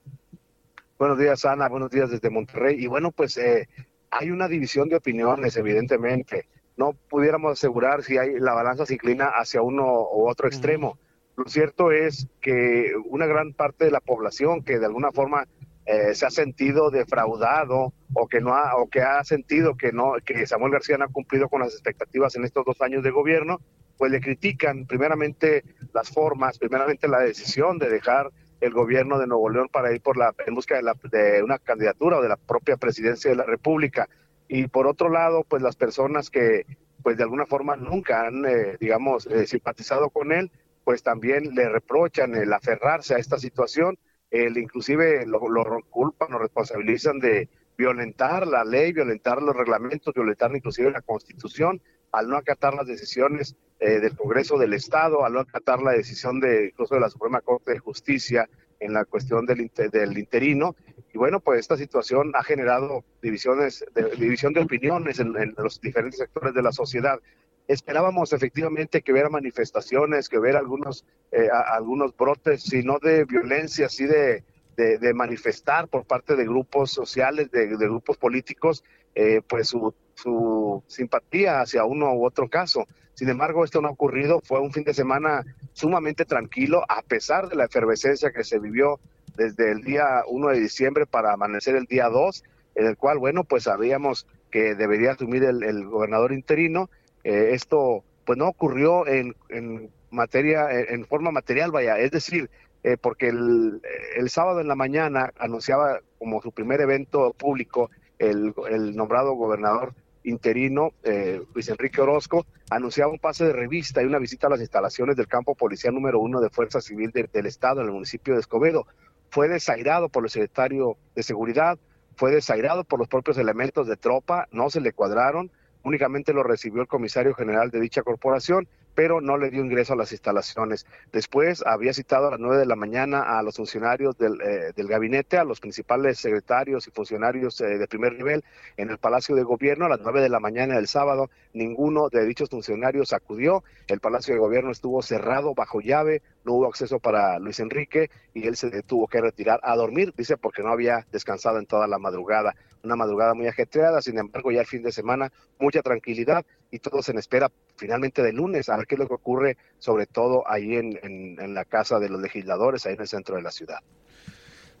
Buenos días, Ana. Buenos días desde Monterrey. Y bueno, pues eh, hay una división de opiniones, evidentemente no pudiéramos asegurar si hay, la balanza se inclina hacia uno u otro extremo. Lo cierto es que una gran parte de la población que de alguna forma eh, se ha sentido defraudado o que no ha, o que ha sentido que no que Samuel García no ha cumplido con las expectativas en estos dos años de gobierno, pues le critican primeramente las formas, primeramente la decisión de dejar el gobierno de Nuevo León para ir por la en busca de, la, de una candidatura o de la propia presidencia de la República y por otro lado, pues las personas que pues de alguna forma nunca han, eh, digamos, eh, simpatizado con él, pues también le reprochan el aferrarse a esta situación, el inclusive lo, lo culpan, lo responsabilizan de violentar la ley, violentar los reglamentos, violentar inclusive la constitución, al no acatar las decisiones eh, del Congreso del Estado, al no acatar la decisión de incluso de la Suprema Corte de Justicia en la cuestión del, del interino. Y bueno, pues esta situación ha generado divisiones, de, división de opiniones en, en, los diferentes sectores de la sociedad. Esperábamos efectivamente que hubiera manifestaciones, que hubiera algunos, eh, algunos brotes, si no de violencia, sí de, de, de, manifestar por parte de grupos sociales, de, de grupos políticos, eh, pues su, su simpatía hacia uno u otro caso. Sin embargo, esto no ha ocurrido. Fue un fin de semana sumamente tranquilo, a pesar de la efervescencia que se vivió desde el día 1 de diciembre para amanecer el día 2, en el cual, bueno, pues sabíamos que debería asumir el, gobernador interino. Eh, esto, pues no ocurrió en, en, materia, en forma material, vaya, es decir, eh, porque el, el, sábado en la mañana anunciaba como su primer evento público el, el nombrado gobernador interino, eh, Luis Enrique Orozco, anunciaba un pase de revista y una visita a las instalaciones del campo policial número uno de Fuerza Civil del Estado en el municipio de Escobedo. Fue desairado por el secretario de Seguridad, fue desairado por los propios elementos de tropa, no se le cuadraron, únicamente lo recibió el comisario general de dicha corporación pero no le dio ingreso a las instalaciones. Después había citado a las nueve de la mañana a los funcionarios del, eh, del gabinete, a los principales secretarios y funcionarios eh, de primer nivel en el Palacio de Gobierno a las nueve de la mañana del sábado. Ninguno de dichos funcionarios acudió. El Palacio de Gobierno estuvo cerrado bajo llave, no hubo acceso para Luis Enrique y él se tuvo que retirar a dormir, dice, porque no había descansado en toda la madrugada. Una madrugada muy ajetreada, sin embargo, ya el fin de semana, mucha tranquilidad y todos en espera finalmente de lunes a ver qué es lo que ocurre, sobre todo ahí en, en, la casa de los legisladores, ahí en el centro de la ciudad.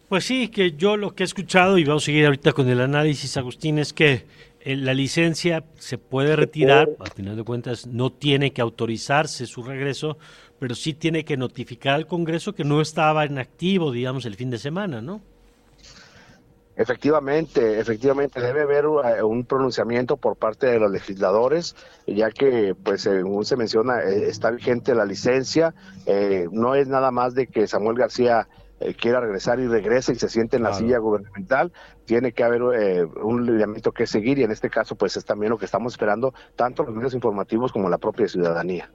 Pues sí, que yo lo que he escuchado, y vamos a seguir ahorita con el análisis, Agustín, es que eh, la licencia se puede retirar, al final de cuentas no tiene que autorizarse su regreso, pero sí tiene que notificar al Congreso que no estaba en activo, digamos, el fin de semana, ¿no? Efectivamente, efectivamente debe haber uh, un pronunciamiento por parte de los legisladores, ya que, pues, según se menciona, eh, está vigente la licencia. Eh, no es nada más de que Samuel García eh, quiera regresar y regrese y se siente en la silla gubernamental. Tiene que haber un lineamiento que seguir y en este caso, pues, es también lo que estamos esperando tanto los medios informativos como la propia ciudadanía.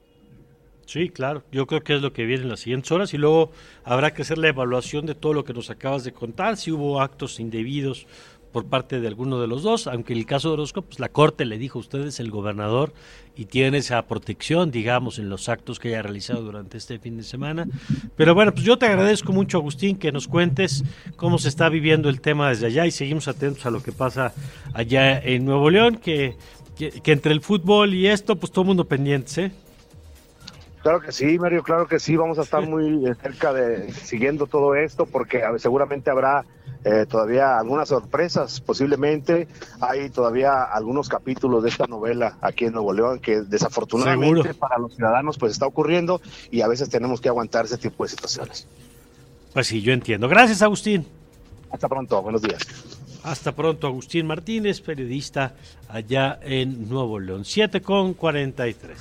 Sí, claro. Yo creo que es lo que viene en las siguientes horas y luego habrá que hacer la evaluación de todo lo que nos acabas de contar, si hubo actos indebidos por parte de alguno de los dos, aunque en el caso de Orozco, pues la Corte le dijo, usted es el gobernador y tiene esa protección, digamos, en los actos que haya realizado durante este fin de semana. Pero bueno, pues yo te agradezco mucho, Agustín, que nos cuentes cómo se está viviendo el tema desde allá y seguimos atentos a lo que pasa allá en Nuevo León, que, que, que entre el fútbol y esto, pues todo el mundo pendiente, ¿eh? Claro que sí, Mario, claro que sí, vamos a estar (laughs) muy cerca de siguiendo todo esto porque seguramente habrá eh, todavía algunas sorpresas, posiblemente hay todavía algunos capítulos de esta novela aquí en Nuevo León que desafortunadamente para los ciudadanos pues está ocurriendo y a veces tenemos que aguantar ese tipo de situaciones. Pues sí, yo entiendo. Gracias, Agustín. Hasta pronto, buenos días. Hasta pronto, Agustín Martínez, periodista allá en Nuevo León. 7 con 43.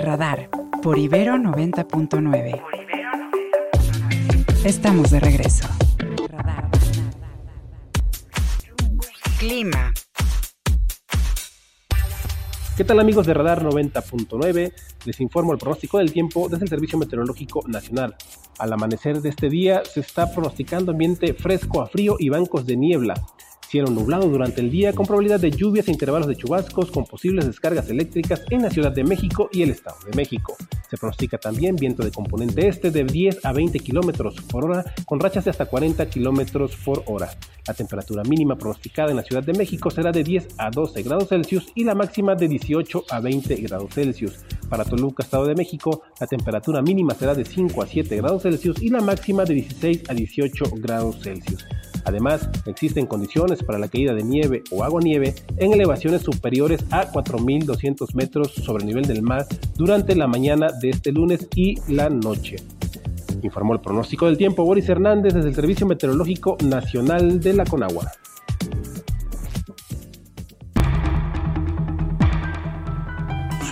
Radar por Ibero 90.9. Estamos de regreso. Clima. ¿Qué tal amigos de Radar 90.9? Les informo el pronóstico del tiempo desde el Servicio Meteorológico Nacional. Al amanecer de este día se está pronosticando ambiente fresco a frío y bancos de niebla. Cielo nublado durante el día con probabilidad de lluvias e intervalos de chubascos con posibles descargas eléctricas en la Ciudad de México y el Estado de México. Se pronostica también viento de componente este de 10 a 20 kilómetros por hora con rachas de hasta 40 kilómetros por hora. La temperatura mínima pronosticada en la Ciudad de México será de 10 a 12 grados Celsius y la máxima de 18 a 20 grados Celsius. Para Toluca, Estado de México, la temperatura mínima será de 5 a 7 grados Celsius y la máxima de 16 a 18 grados Celsius. Además, existen condiciones para la caída de nieve o agua nieve en elevaciones superiores a 4.200 metros sobre el nivel del mar durante la mañana de este lunes y la noche. Informó el pronóstico del tiempo Boris Hernández desde el Servicio Meteorológico Nacional de la Conagua.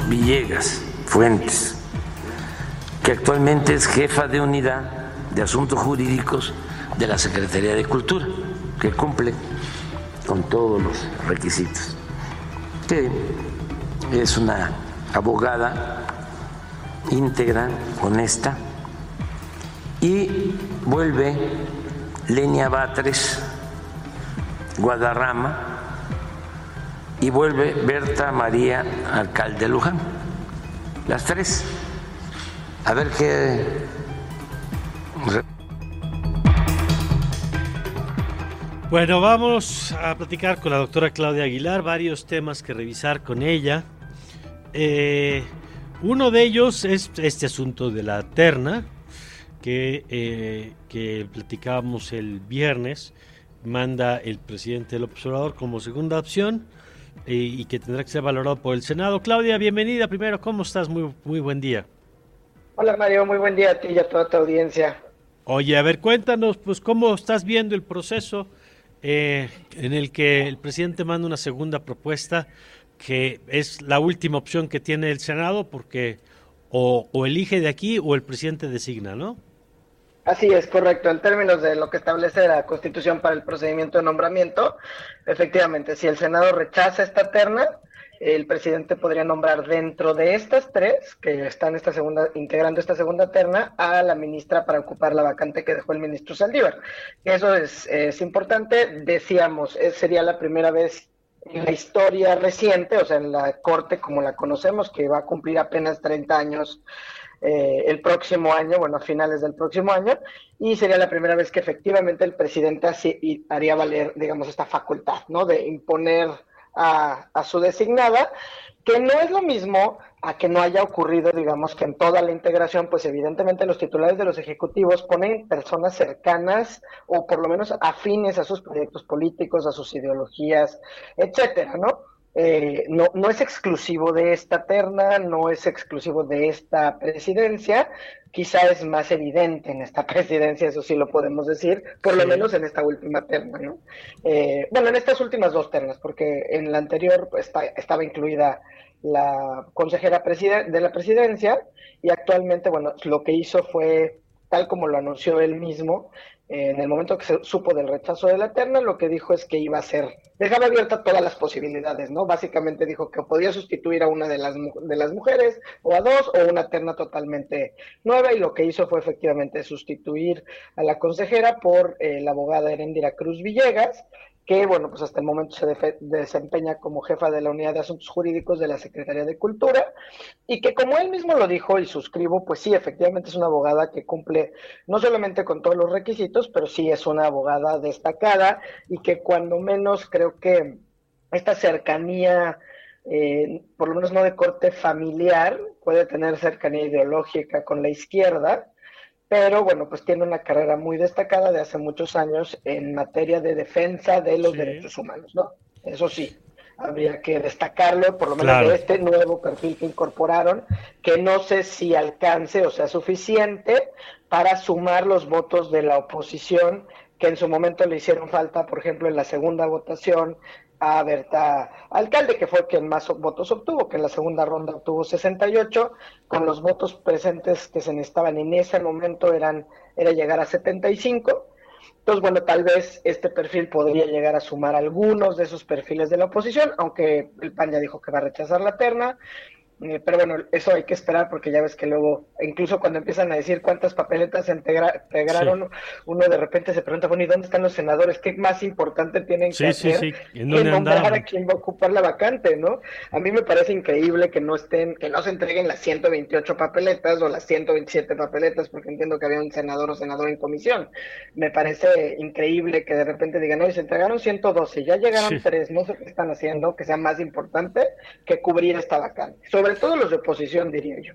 Villegas Fuentes, que actualmente es jefa de unidad de asuntos jurídicos de la Secretaría de Cultura, que cumple con todos los requisitos. Que es una abogada íntegra, honesta, y vuelve Lenia Batres, Guadarrama, y vuelve Berta María, alcalde Luján. Las tres. A ver qué Bueno, vamos a platicar con la doctora Claudia Aguilar, varios temas que revisar con ella. Eh, uno de ellos es este asunto de la terna que, eh, que platicábamos el viernes, manda el presidente del observador como segunda opción eh, y que tendrá que ser valorado por el Senado. Claudia, bienvenida primero, ¿cómo estás? Muy, muy buen día. Hola Mario, muy buen día a ti y a toda tu audiencia. Oye, a ver, cuéntanos, pues, cómo estás viendo el proceso eh, en el que el presidente manda una segunda propuesta, que es la última opción que tiene el Senado, porque o, o elige de aquí o el presidente designa, ¿no? Así es, correcto. En términos de lo que establece la Constitución para el procedimiento de nombramiento, efectivamente, si el Senado rechaza esta terna, el presidente podría nombrar dentro de estas tres que están esta segunda, integrando esta segunda terna a la ministra para ocupar la vacante que dejó el ministro Saldívar. Eso es, es importante. Decíamos, sería la primera vez en la historia reciente, o sea, en la corte como la conocemos, que va a cumplir apenas 30 años eh, el próximo año, bueno, a finales del próximo año, y sería la primera vez que efectivamente el presidente así haría valer, digamos, esta facultad, ¿no? De imponer a, a su designada, que no es lo mismo a que no haya ocurrido, digamos, que en toda la integración, pues evidentemente los titulares de los ejecutivos ponen personas cercanas o por lo menos afines a sus proyectos políticos, a sus ideologías, etcétera, ¿no? Eh, no, no es exclusivo de esta terna, no es exclusivo de esta presidencia, quizá es más evidente en esta (laughs) presidencia, eso sí lo podemos decir, por lo menos en esta última terna, ¿no? Eh, bueno, en estas últimas dos ternas, porque en la anterior pues, estaba incluida la consejera de la presidencia y actualmente, bueno, lo que hizo fue, tal como lo anunció él mismo, en el momento que se supo del rechazo de la terna, lo que dijo es que iba a ser, dejaba abierta todas las posibilidades, ¿no? Básicamente dijo que podía sustituir a una de las, de las mujeres o a dos o una terna totalmente nueva y lo que hizo fue efectivamente sustituir a la consejera por eh, la abogada Erendira Cruz Villegas, que, bueno, pues hasta el momento se desempeña como jefa de la Unidad de Asuntos Jurídicos de la Secretaría de Cultura, y que como él mismo lo dijo y suscribo, pues sí, efectivamente es una abogada que cumple no solamente con todos los requisitos, pero sí es una abogada destacada y que cuando menos creo que esta cercanía, eh, por lo menos no de corte familiar, puede tener cercanía ideológica con la izquierda, pero bueno, pues tiene una carrera muy destacada de hace muchos años en materia de defensa de los derechos humanos, ¿no? Eso sí, habría que destacarlo, por lo menos de este nuevo perfil que incorporaron, que no sé si alcance o sea suficiente para sumar los votos de la oposición que en su momento le hicieron falta, por ejemplo, en la segunda votación a Berta Alcalde, que fue quien más votos obtuvo, que en la segunda ronda obtuvo 68, con los votos presentes que se necesitaban en ese momento eran era llegar a 75. Entonces, bueno, tal vez este perfil podría llegar a sumar algunos de esos perfiles de la oposición, aunque el PAN ya dijo que va a rechazar la terna. Eh, pero bueno, eso hay que esperar porque ya ves que luego, incluso cuando empiezan a decir cuántas papeletas se integraron, uno de repente se pregunta, bueno, ¿y dónde están los senadores? ¿Qué más importante tienen que hacer que nombrar a quién va a ocupar la vacante, no? A mí me parece increíble que no estén, que no se entreguen las 128 papeletas o las 127 papeletas, porque entiendo que había un senador o senador en comisión. Me parece increíble que de repente digan, no, se entregaron 112, ya llegaron tres, no sé qué están haciendo, que sea más importante que cubrir esta vacante. Sobre todos los de oposición, diría yo.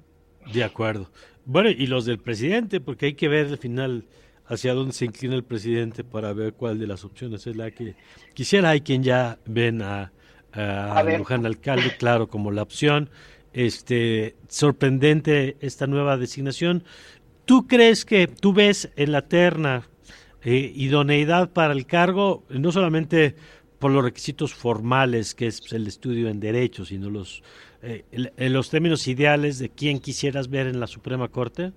De acuerdo. Bueno, y los del presidente, porque hay que ver al final hacia dónde se inclina el presidente para ver cuál de las opciones es la que quisiera. Hay quien ya ven a, a, Luján Alcalde, claro, como la opción. Este, sorprendente esta nueva designación. ¿Tú crees que tú ves en la terna eh, idoneidad para el cargo, no solamente por los requisitos formales, que es el estudio en derecho, sino los eh, en los términos ideales de quién quisieras ver en la Suprema Corte?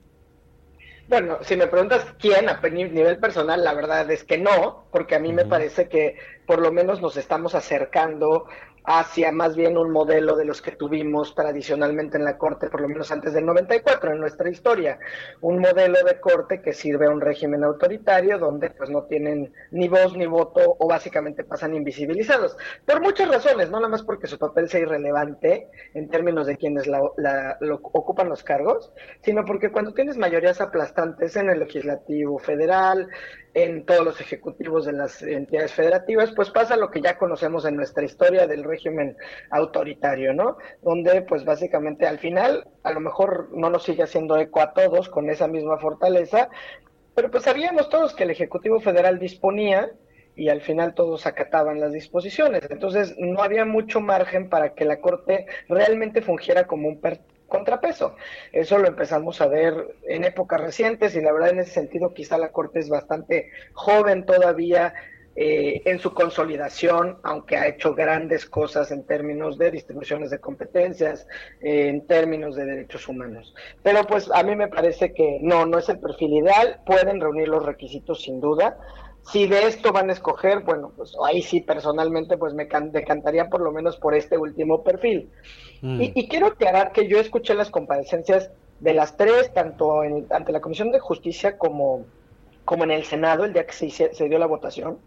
Bueno, si me preguntas quién a nivel personal, la verdad es que no, porque a mí me parece que por lo menos nos estamos acercando hacia más bien un modelo de los que tuvimos tradicionalmente en la Corte, por lo menos antes del 94 en nuestra historia, un modelo de Corte que sirve a un régimen autoritario donde pues no tienen ni voz ni voto o básicamente pasan invisibilizados, por muchas razones, no nada más porque su papel sea irrelevante en términos de quienes la, lo ocupan los cargos, sino porque cuando tienes mayorías aplastantes en el legislativo federal, en todos los ejecutivos de las entidades federativas, pues pasa lo que ya conocemos en nuestra historia del régimen autoritario, ¿no? Donde pues básicamente al final a lo mejor no nos sigue haciendo eco a todos con esa misma fortaleza, pero pues sabíamos todos que el Ejecutivo Federal disponía y al final todos acataban las disposiciones. Entonces no había mucho margen para que la Corte realmente fungiera como un contrapeso. Eso lo empezamos a ver en épocas recientes y la verdad en ese sentido quizá la Corte es bastante joven todavía eh, en su consolidación, aunque ha hecho grandes cosas en términos de distribuciones de competencias, en términos de derechos humanos. Pero pues a mí me parece que no, no es el perfil ideal, pueden reunir los requisitos sin duda. Si de esto van a escoger, bueno, pues ahí sí personalmente pues me decantaría por lo menos por este último perfil. Mm. Y, quiero aclarar que yo escuché las comparecencias de las tres, tanto ante la Comisión de Justicia como como en el Senado el día que se, se, dio la votación.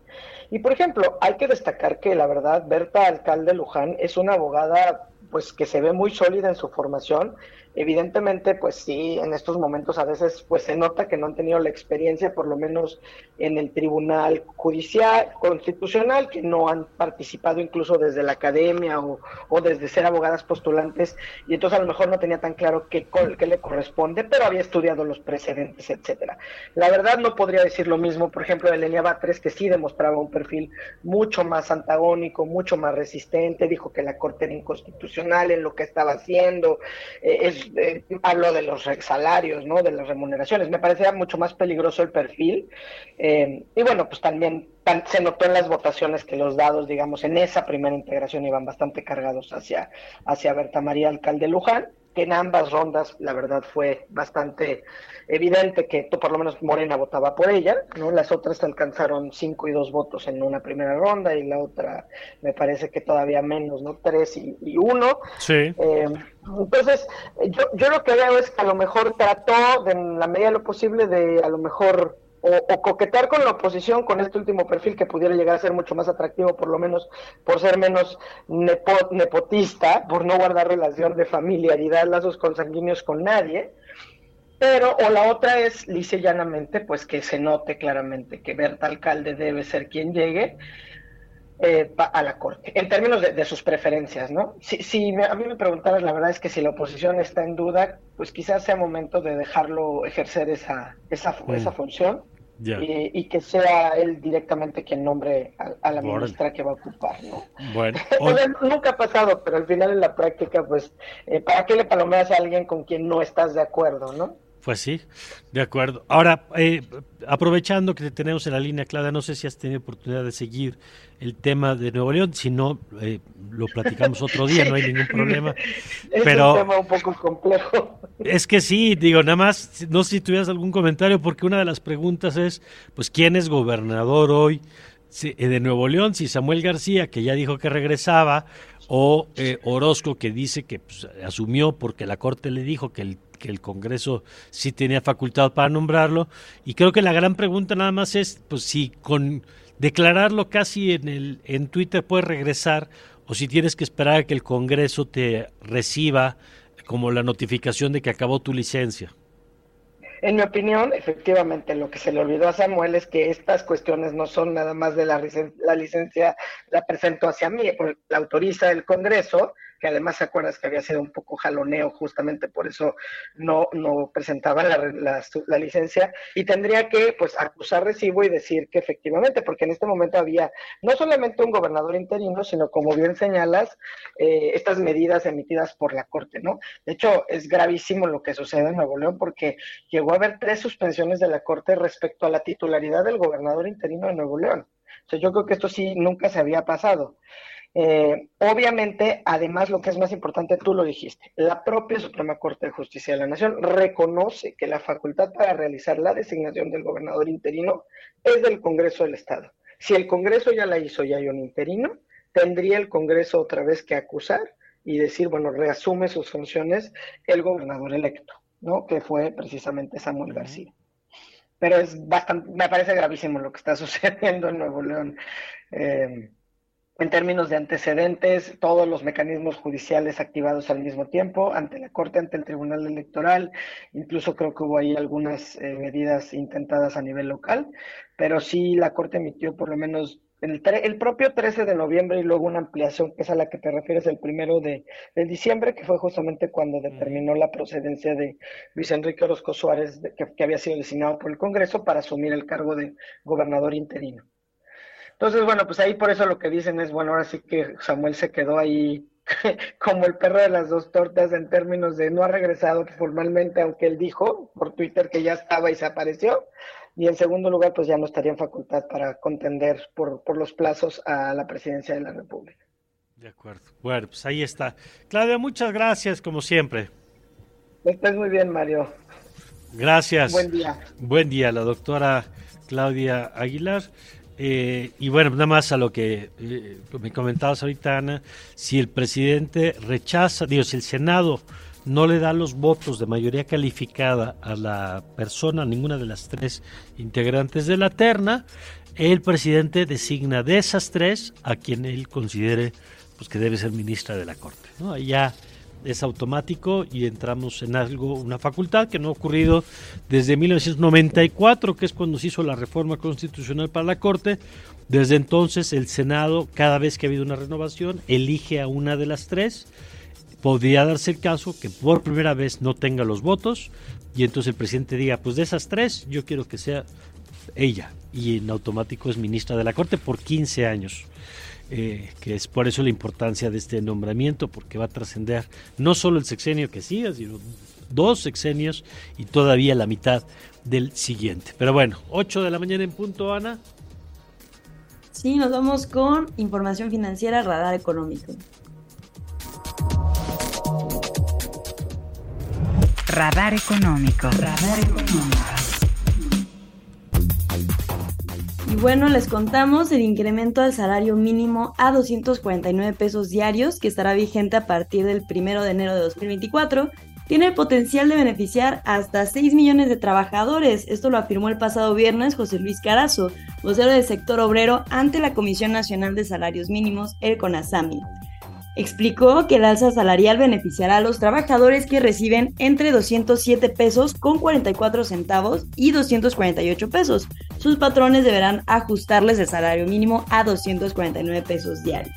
Y por ejemplo, hay que destacar que la verdad, Berta Alcalde Luján es una abogada pues que se ve muy sólida en su formación Evidentemente, pues sí, en estos momentos a veces pues se nota que no han tenido la experiencia, por lo menos en el Tribunal Judicial Constitucional, que no han participado incluso desde la academia o, desde ser abogadas postulantes, y entonces a lo mejor no tenía tan claro qué, qué le corresponde, pero había estudiado los precedentes, etcétera. La verdad no podría decir lo mismo, por ejemplo, de Elenia Batres, que sí demostraba un perfil mucho más antagónico, mucho más resistente, dijo que la Corte era inconstitucional en lo que estaba haciendo, eh, es hablo de los salarios, ¿no? De las remuneraciones. Me parecía mucho más peligroso el perfil. Eh, y bueno, pues también se notó en las votaciones que los dados, digamos, en esa primera integración iban bastante cargados hacia, hacia Berta María Alcalde Luján que en ambas rondas la verdad fue bastante evidente que por lo menos Morena votaba por ella, ¿no? Las otras alcanzaron cinco y dos votos en una primera ronda y la otra me parece que todavía menos, ¿no? Tres y, uno. Sí. Eh, entonces, yo, yo lo que veo es que a lo mejor trató, de, en la medida de lo posible, de a lo mejor o, coquetar con la oposición con este último perfil que pudiera llegar a ser mucho más atractivo, por lo menos por ser menos nepotista, por no guardar relación de familiaridad, lazos consanguíneos con nadie. Pero, o la otra es, dice llanamente, pues que se note claramente que Berta Alcalde debe ser quien llegue eh, a la Corte, en términos de, sus preferencias, ¿no? Si, si a mí me preguntaras, la verdad es que si la oposición está en duda, pues quizás sea momento de dejarlo ejercer esa, esa, esa mm. Función y, que sea él directamente quien nombre a, la ministra que va a ocupar, ¿no? Bueno, (laughs) nunca ha pasado, pero al final en la práctica, pues, eh, ¿para qué le palomeas a alguien con quien no estás de acuerdo, no? Pues sí, de acuerdo. Ahora, eh, aprovechando que te tenemos en la línea, Clara, no sé si has tenido oportunidad de seguir el tema de Nuevo León, si no, eh, lo platicamos otro día, no hay ningún problema. (laughs) Es Pero, un tema un poco complejo. Es que sí, digo, nada más, no sé si tuvieras algún comentario, porque una de las preguntas es, pues, ¿quién es gobernador hoy eh, de Nuevo León? Si Samuel García, que ya dijo que regresaba, o Orozco, que dice que pues, asumió porque la Corte le dijo que el que el Congreso sí tenía facultad para nombrarlo. Y creo que la gran pregunta nada más es, pues si con declararlo casi en, el, en Twitter puedes regresar o si tienes que esperar a que el Congreso te reciba como la notificación de que acabó tu licencia. En mi opinión, efectivamente, lo que se le olvidó a Samuel es que estas cuestiones no son nada más de la, la licencia, la presento hacia mí, la autoriza el Congreso, que además acuerdas que había sido un poco jaloneo, justamente por eso no, no presentaba la, la, licencia, y tendría que pues acusar recibo y decir que efectivamente, porque en este momento había no solamente un gobernador interino, sino como bien señalas, eh, estas medidas emitidas por la Corte, ¿no? De hecho, es gravísimo lo que sucede en Nuevo León porque llegó a haber tres suspensiones de la Corte respecto a la titularidad del gobernador interino de Nuevo León. O sea, yo creo que esto sí nunca se había pasado. Eh, obviamente, además, lo que es más importante, tú lo dijiste, la propia Suprema Corte de Justicia de la Nación reconoce que la facultad para realizar la designación del gobernador interino es del Congreso del Estado. Si el Congreso ya la hizo y hay un interino, tendría el Congreso otra vez que acusar y decir, bueno, reasume sus funciones el gobernador electo, ¿no? Que fue precisamente Samuel García. Pero es bastante, me parece gravísimo lo que está (laughs) sucediendo en Nuevo León. Eh, en términos de antecedentes, todos los mecanismos judiciales activados al mismo tiempo, ante la Corte, ante el Tribunal Electoral, incluso creo que hubo ahí algunas eh, medidas intentadas a nivel local, pero sí la Corte emitió por lo menos el, el, propio 13 de noviembre y luego una ampliación, que es a la que te refieres, el primero de, diciembre, que fue justamente cuando determinó la procedencia de Luis Enrique Orozco Suárez, que había sido designado por el Congreso para asumir el cargo de gobernador interino. Entonces, bueno, pues ahí por eso lo que dicen es, bueno, ahora sí que Samuel se quedó ahí (laughs) como el perro de las dos tortas en términos de no ha regresado formalmente, aunque él dijo por Twitter que ya estaba y se apareció. Y en segundo lugar, pues ya no estaría en facultad para contender por, por los plazos a la presidencia de la República. De acuerdo. Bueno, pues ahí está. Claudia, muchas gracias, como siempre. Estás muy bien, Mario. Gracias. Buen día. Buen día, la doctora Claudia Aguilar. Eh, y bueno, nada más a lo que eh, me comentabas ahorita, Ana, si el presidente rechaza, digo, si el Senado no le da los votos de mayoría calificada a la persona, a ninguna de las tres integrantes de la terna, el presidente designa de esas tres a quien él considere pues, que debe ser ministra de la Corte. ¿no? ya es automático y entramos en algo, una facultad que no ha ocurrido desde 1994, que es cuando se hizo la reforma constitucional para la Corte. Desde entonces el Senado, cada vez que ha habido una renovación, elige a una de las tres podría darse el caso que por primera vez no tenga los votos y entonces el presidente diga, pues de esas tres, yo quiero que sea ella y en automático es ministra de la Corte por 15 años. Eh, que es por eso la importancia de este nombramiento, porque va a trascender no solo el sexenio que siga, sino dos sexenios y todavía la mitad del siguiente. Pero bueno, 8 de la mañana en punto, Ana. Sí, nos vamos con información financiera, radar económico. Radar económico. Radar económico. Y bueno, les contamos el incremento al salario mínimo a 249 pesos diarios, que estará vigente a partir del 1 de enero de 2024, tiene el potencial de beneficiar hasta 6 millones de trabajadores. Esto lo afirmó el pasado viernes José Luis Carazo, vocero del sector obrero ante la Comisión Nacional de Salarios Mínimos, el CONASAMI. Explicó que el alza salarial beneficiará a los trabajadores que reciben entre 207 pesos con 44 centavos y 248 pesos. Sus patrones deberán ajustarles el salario mínimo a 249 pesos diarios.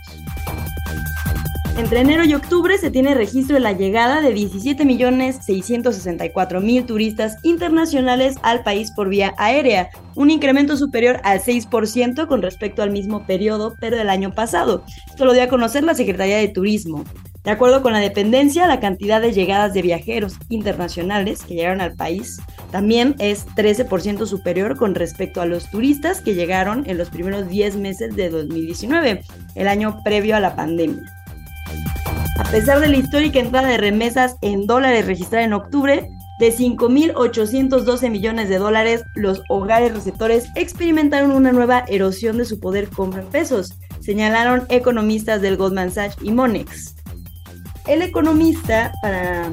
Entre enero y octubre se tiene registro de la llegada de 17.664.000 turistas internacionales al país por vía aérea, un incremento superior al 6% con respecto al mismo periodo, pero del año pasado. Esto lo dio a conocer la Secretaría de Turismo. De acuerdo con la dependencia, la cantidad de llegadas de viajeros internacionales que llegaron al país también es 13% superior con respecto a los turistas que llegaron en los primeros 10 meses de 2019, el año previo a la pandemia. A pesar de la histórica entrada de remesas en dólares registrada en octubre, de 5.812 millones de dólares, los hogares receptores experimentaron una nueva erosión de su poder compra en pesos, señalaron economistas del Goldman Sachs y Monex. El economista para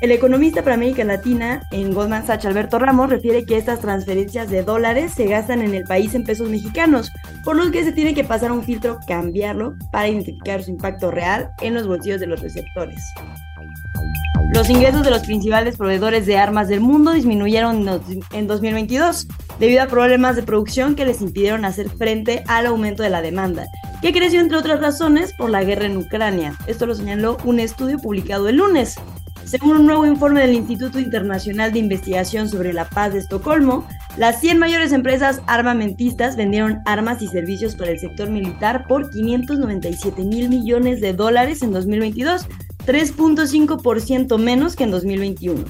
el economista para América Latina en Goldman Sachs, Alberto Ramos, refiere que estas transferencias de dólares se gastan en el país en pesos mexicanos, por lo que se tiene que pasar un filtro, cambiarlo, para identificar su impacto real en los bolsillos de los receptores. Los ingresos de los principales proveedores de armas del mundo disminuyeron en 2022 debido a problemas de producción que les impidieron hacer frente al aumento de la demanda, que creció entre otras razones por la guerra en Ucrania. Esto lo señaló un estudio publicado el lunes. Según un nuevo informe del Instituto Internacional de Investigación sobre la Paz de Estocolmo, las 100 mayores empresas armamentistas vendieron armas y servicios para el sector militar por 597 mil millones de dólares en 2022, 3.5% menos que en 2021.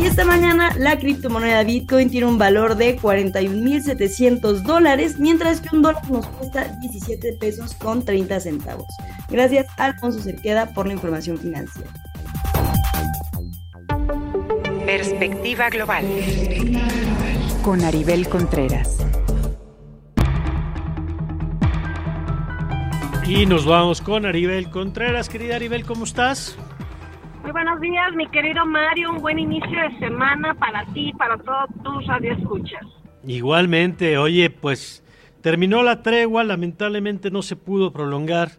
Y esta mañana la criptomoneda Bitcoin tiene un valor de 41.700 dólares, mientras que un dólar nos cuesta 17 pesos con 30 centavos. Gracias a Alfonso Cerqueda por la información financiera. Perspectiva Global con Aribel Contreras. Y nos vamos con Aribel Contreras. Querida Aribel, ¿cómo estás? Muy buenos días, mi querido Mario. Un buen inicio de semana para ti y para todos tus radioescuchas. Igualmente, oye, pues terminó la tregua, lamentablemente no se pudo prolongar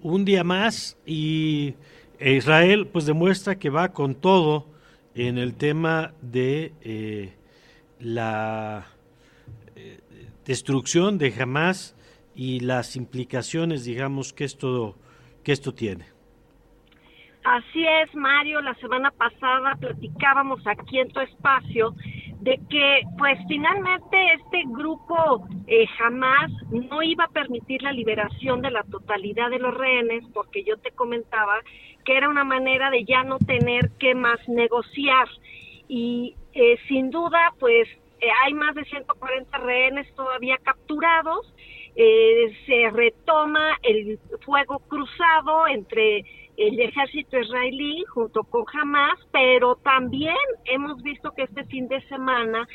un día más y Israel pues demuestra que va con todo en el tema de eh, la eh, destrucción de Hamas y las implicaciones, digamos, que esto, que esto tiene. Así es, Mario. La semana pasada platicábamos aquí en tu espacio de que pues finalmente este grupo eh, jamás no iba a permitir la liberación de la totalidad de los rehenes porque yo te comentaba que era una manera de ya no tener que más negociar. Y eh, sin duda pues eh, hay más de 140 rehenes todavía capturados. Se retoma el fuego cruzado entre el ejército israelí junto con Hamas, pero también hemos visto que este fin de semana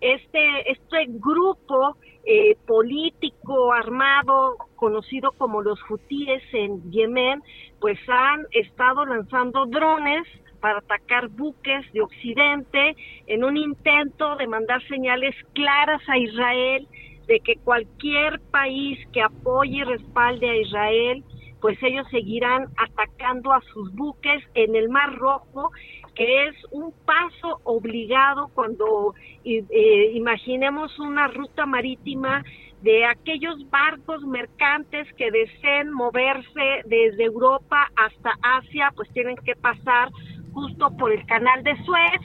este, este grupo eh, político armado conocido como los hutíes en Yemen, pues han estado lanzando drones para atacar buques de Occidente en un intento de mandar señales claras a Israel de que cualquier país que apoye y respalde a Israel pues ellos seguirán atacando a sus buques en el Mar Rojo, que es un paso obligado cuando eh, imaginemos una ruta marítima de aquellos barcos mercantes que deseen moverse desde Europa hasta Asia, pues tienen que pasar justo por el canal de Suez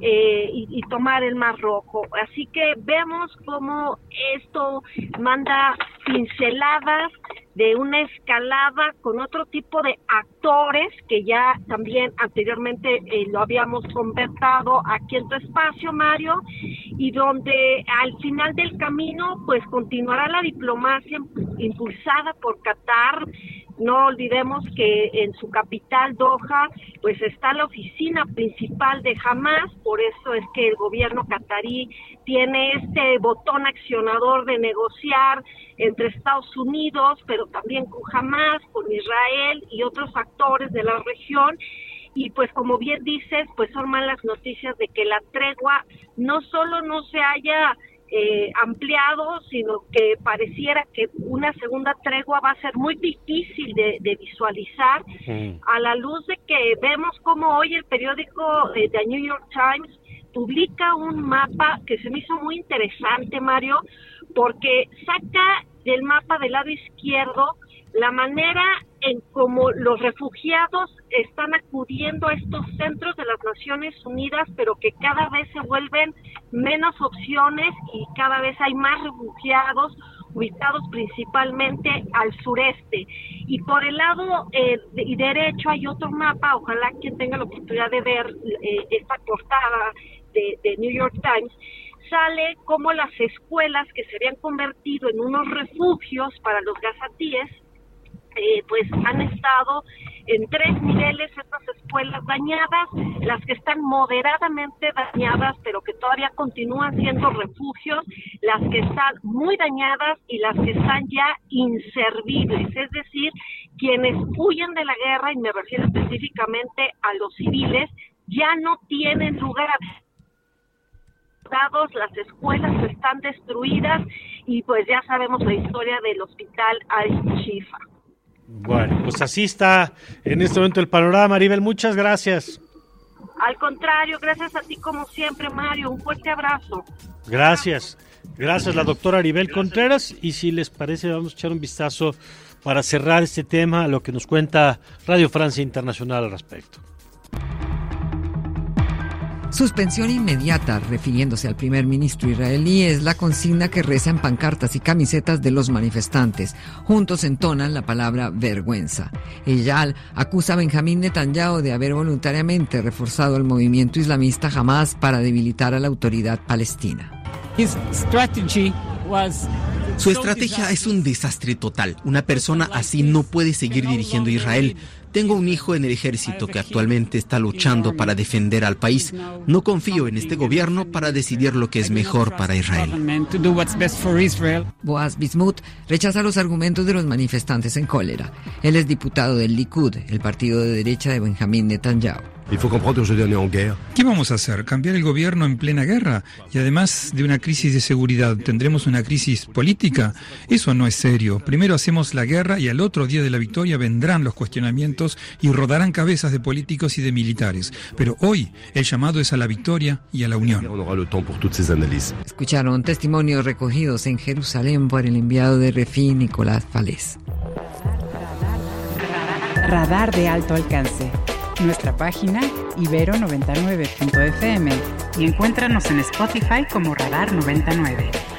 eh, y, y, tomar el Mar Rojo. Así que vemos cómo esto manda pinceladas de una escalada con otro tipo de actores que ya también anteriormente eh, lo habíamos conversado aquí en tu espacio, Mario, y donde al final del camino pues continuará la diplomacia impulsada por Qatar, no olvidemos que en su capital, Doha, pues está la oficina principal de Hamas, por eso es que el gobierno catarí tiene este botón accionador de negociar entre Estados Unidos, pero también con Hamas, con Israel y otros actores de la región. Y pues como bien dices, pues son malas noticias de que la tregua no solo no se haya eh, ampliado, sino que pareciera que una segunda tregua va a ser muy difícil de, visualizar a la luz de que vemos como hoy el periódico de The New York Times publica un mapa que se me hizo muy interesante, Mario, porque saca del mapa del lado izquierdo la manera en cómo los refugiados están acudiendo a estos centros de las Naciones Unidas, pero que cada vez se vuelven menos opciones y cada vez hay más refugiados ubicados principalmente al sureste. Y por el lado eh, derecho hay otro mapa, ojalá quien tenga la oportunidad de ver eh, esta portada de, de New York Times, sale como las escuelas que se habían convertido en unos refugios para los gazatíes eh, pues han estado en tres niveles estas escuelas dañadas, las que están moderadamente dañadas, pero que todavía continúan siendo refugios, las que están muy dañadas y las que están ya inservibles, es decir, quienes huyen de la guerra, y me refiero específicamente a los civiles, ya no tienen lugar las escuelas están destruidas y pues ya sabemos la historia del hospital Al-Shifa. Bueno, pues así está en este momento el panorama, Maribel. Muchas gracias. Al contrario, gracias a ti como siempre, Mario. Un fuerte abrazo. Gracias. Gracias, la doctora Aribel Contreras. Y si les parece, vamos a echar un vistazo para cerrar este tema a lo que nos cuenta Radio Francia Internacional al respecto. Suspensión inmediata, refiriéndose al primer ministro israelí, es la consigna que reza en pancartas y camisetas de los manifestantes. Juntos entonan la palabra vergüenza. Eyal acusa a Benjamín Netanyahu de haber voluntariamente reforzado el movimiento islamista Hamas para debilitar a la autoridad palestina. Su estrategia es un desastre total. Una persona así no puede seguir dirigiendo Israel. Tengo un hijo en el ejército que actualmente está luchando para defender al país. No confío en este gobierno para decidir lo que es mejor para Israel. Boaz Bismuth rechaza los argumentos de los manifestantes en cólera. Él es diputado del Likud, el partido de derecha de Benjamín Netanyahu. ¿Qué vamos a hacer? ¿Cambiar el gobierno en plena guerra? Y además de una crisis de seguridad, ¿tendremos una crisis política? Eso no es serio. Primero hacemos la guerra y al otro día de la victoria vendrán los cuestionamientos y rodarán cabezas de políticos y de militares. Pero hoy el llamado es a la victoria y a la unión. Escucharon testimonios recogidos en Jerusalén por el enviado de Refí, Nicolás Falés. Radar de alto alcance nuestra página ibero99.fm y encuéntranos en Spotify como Radar 99.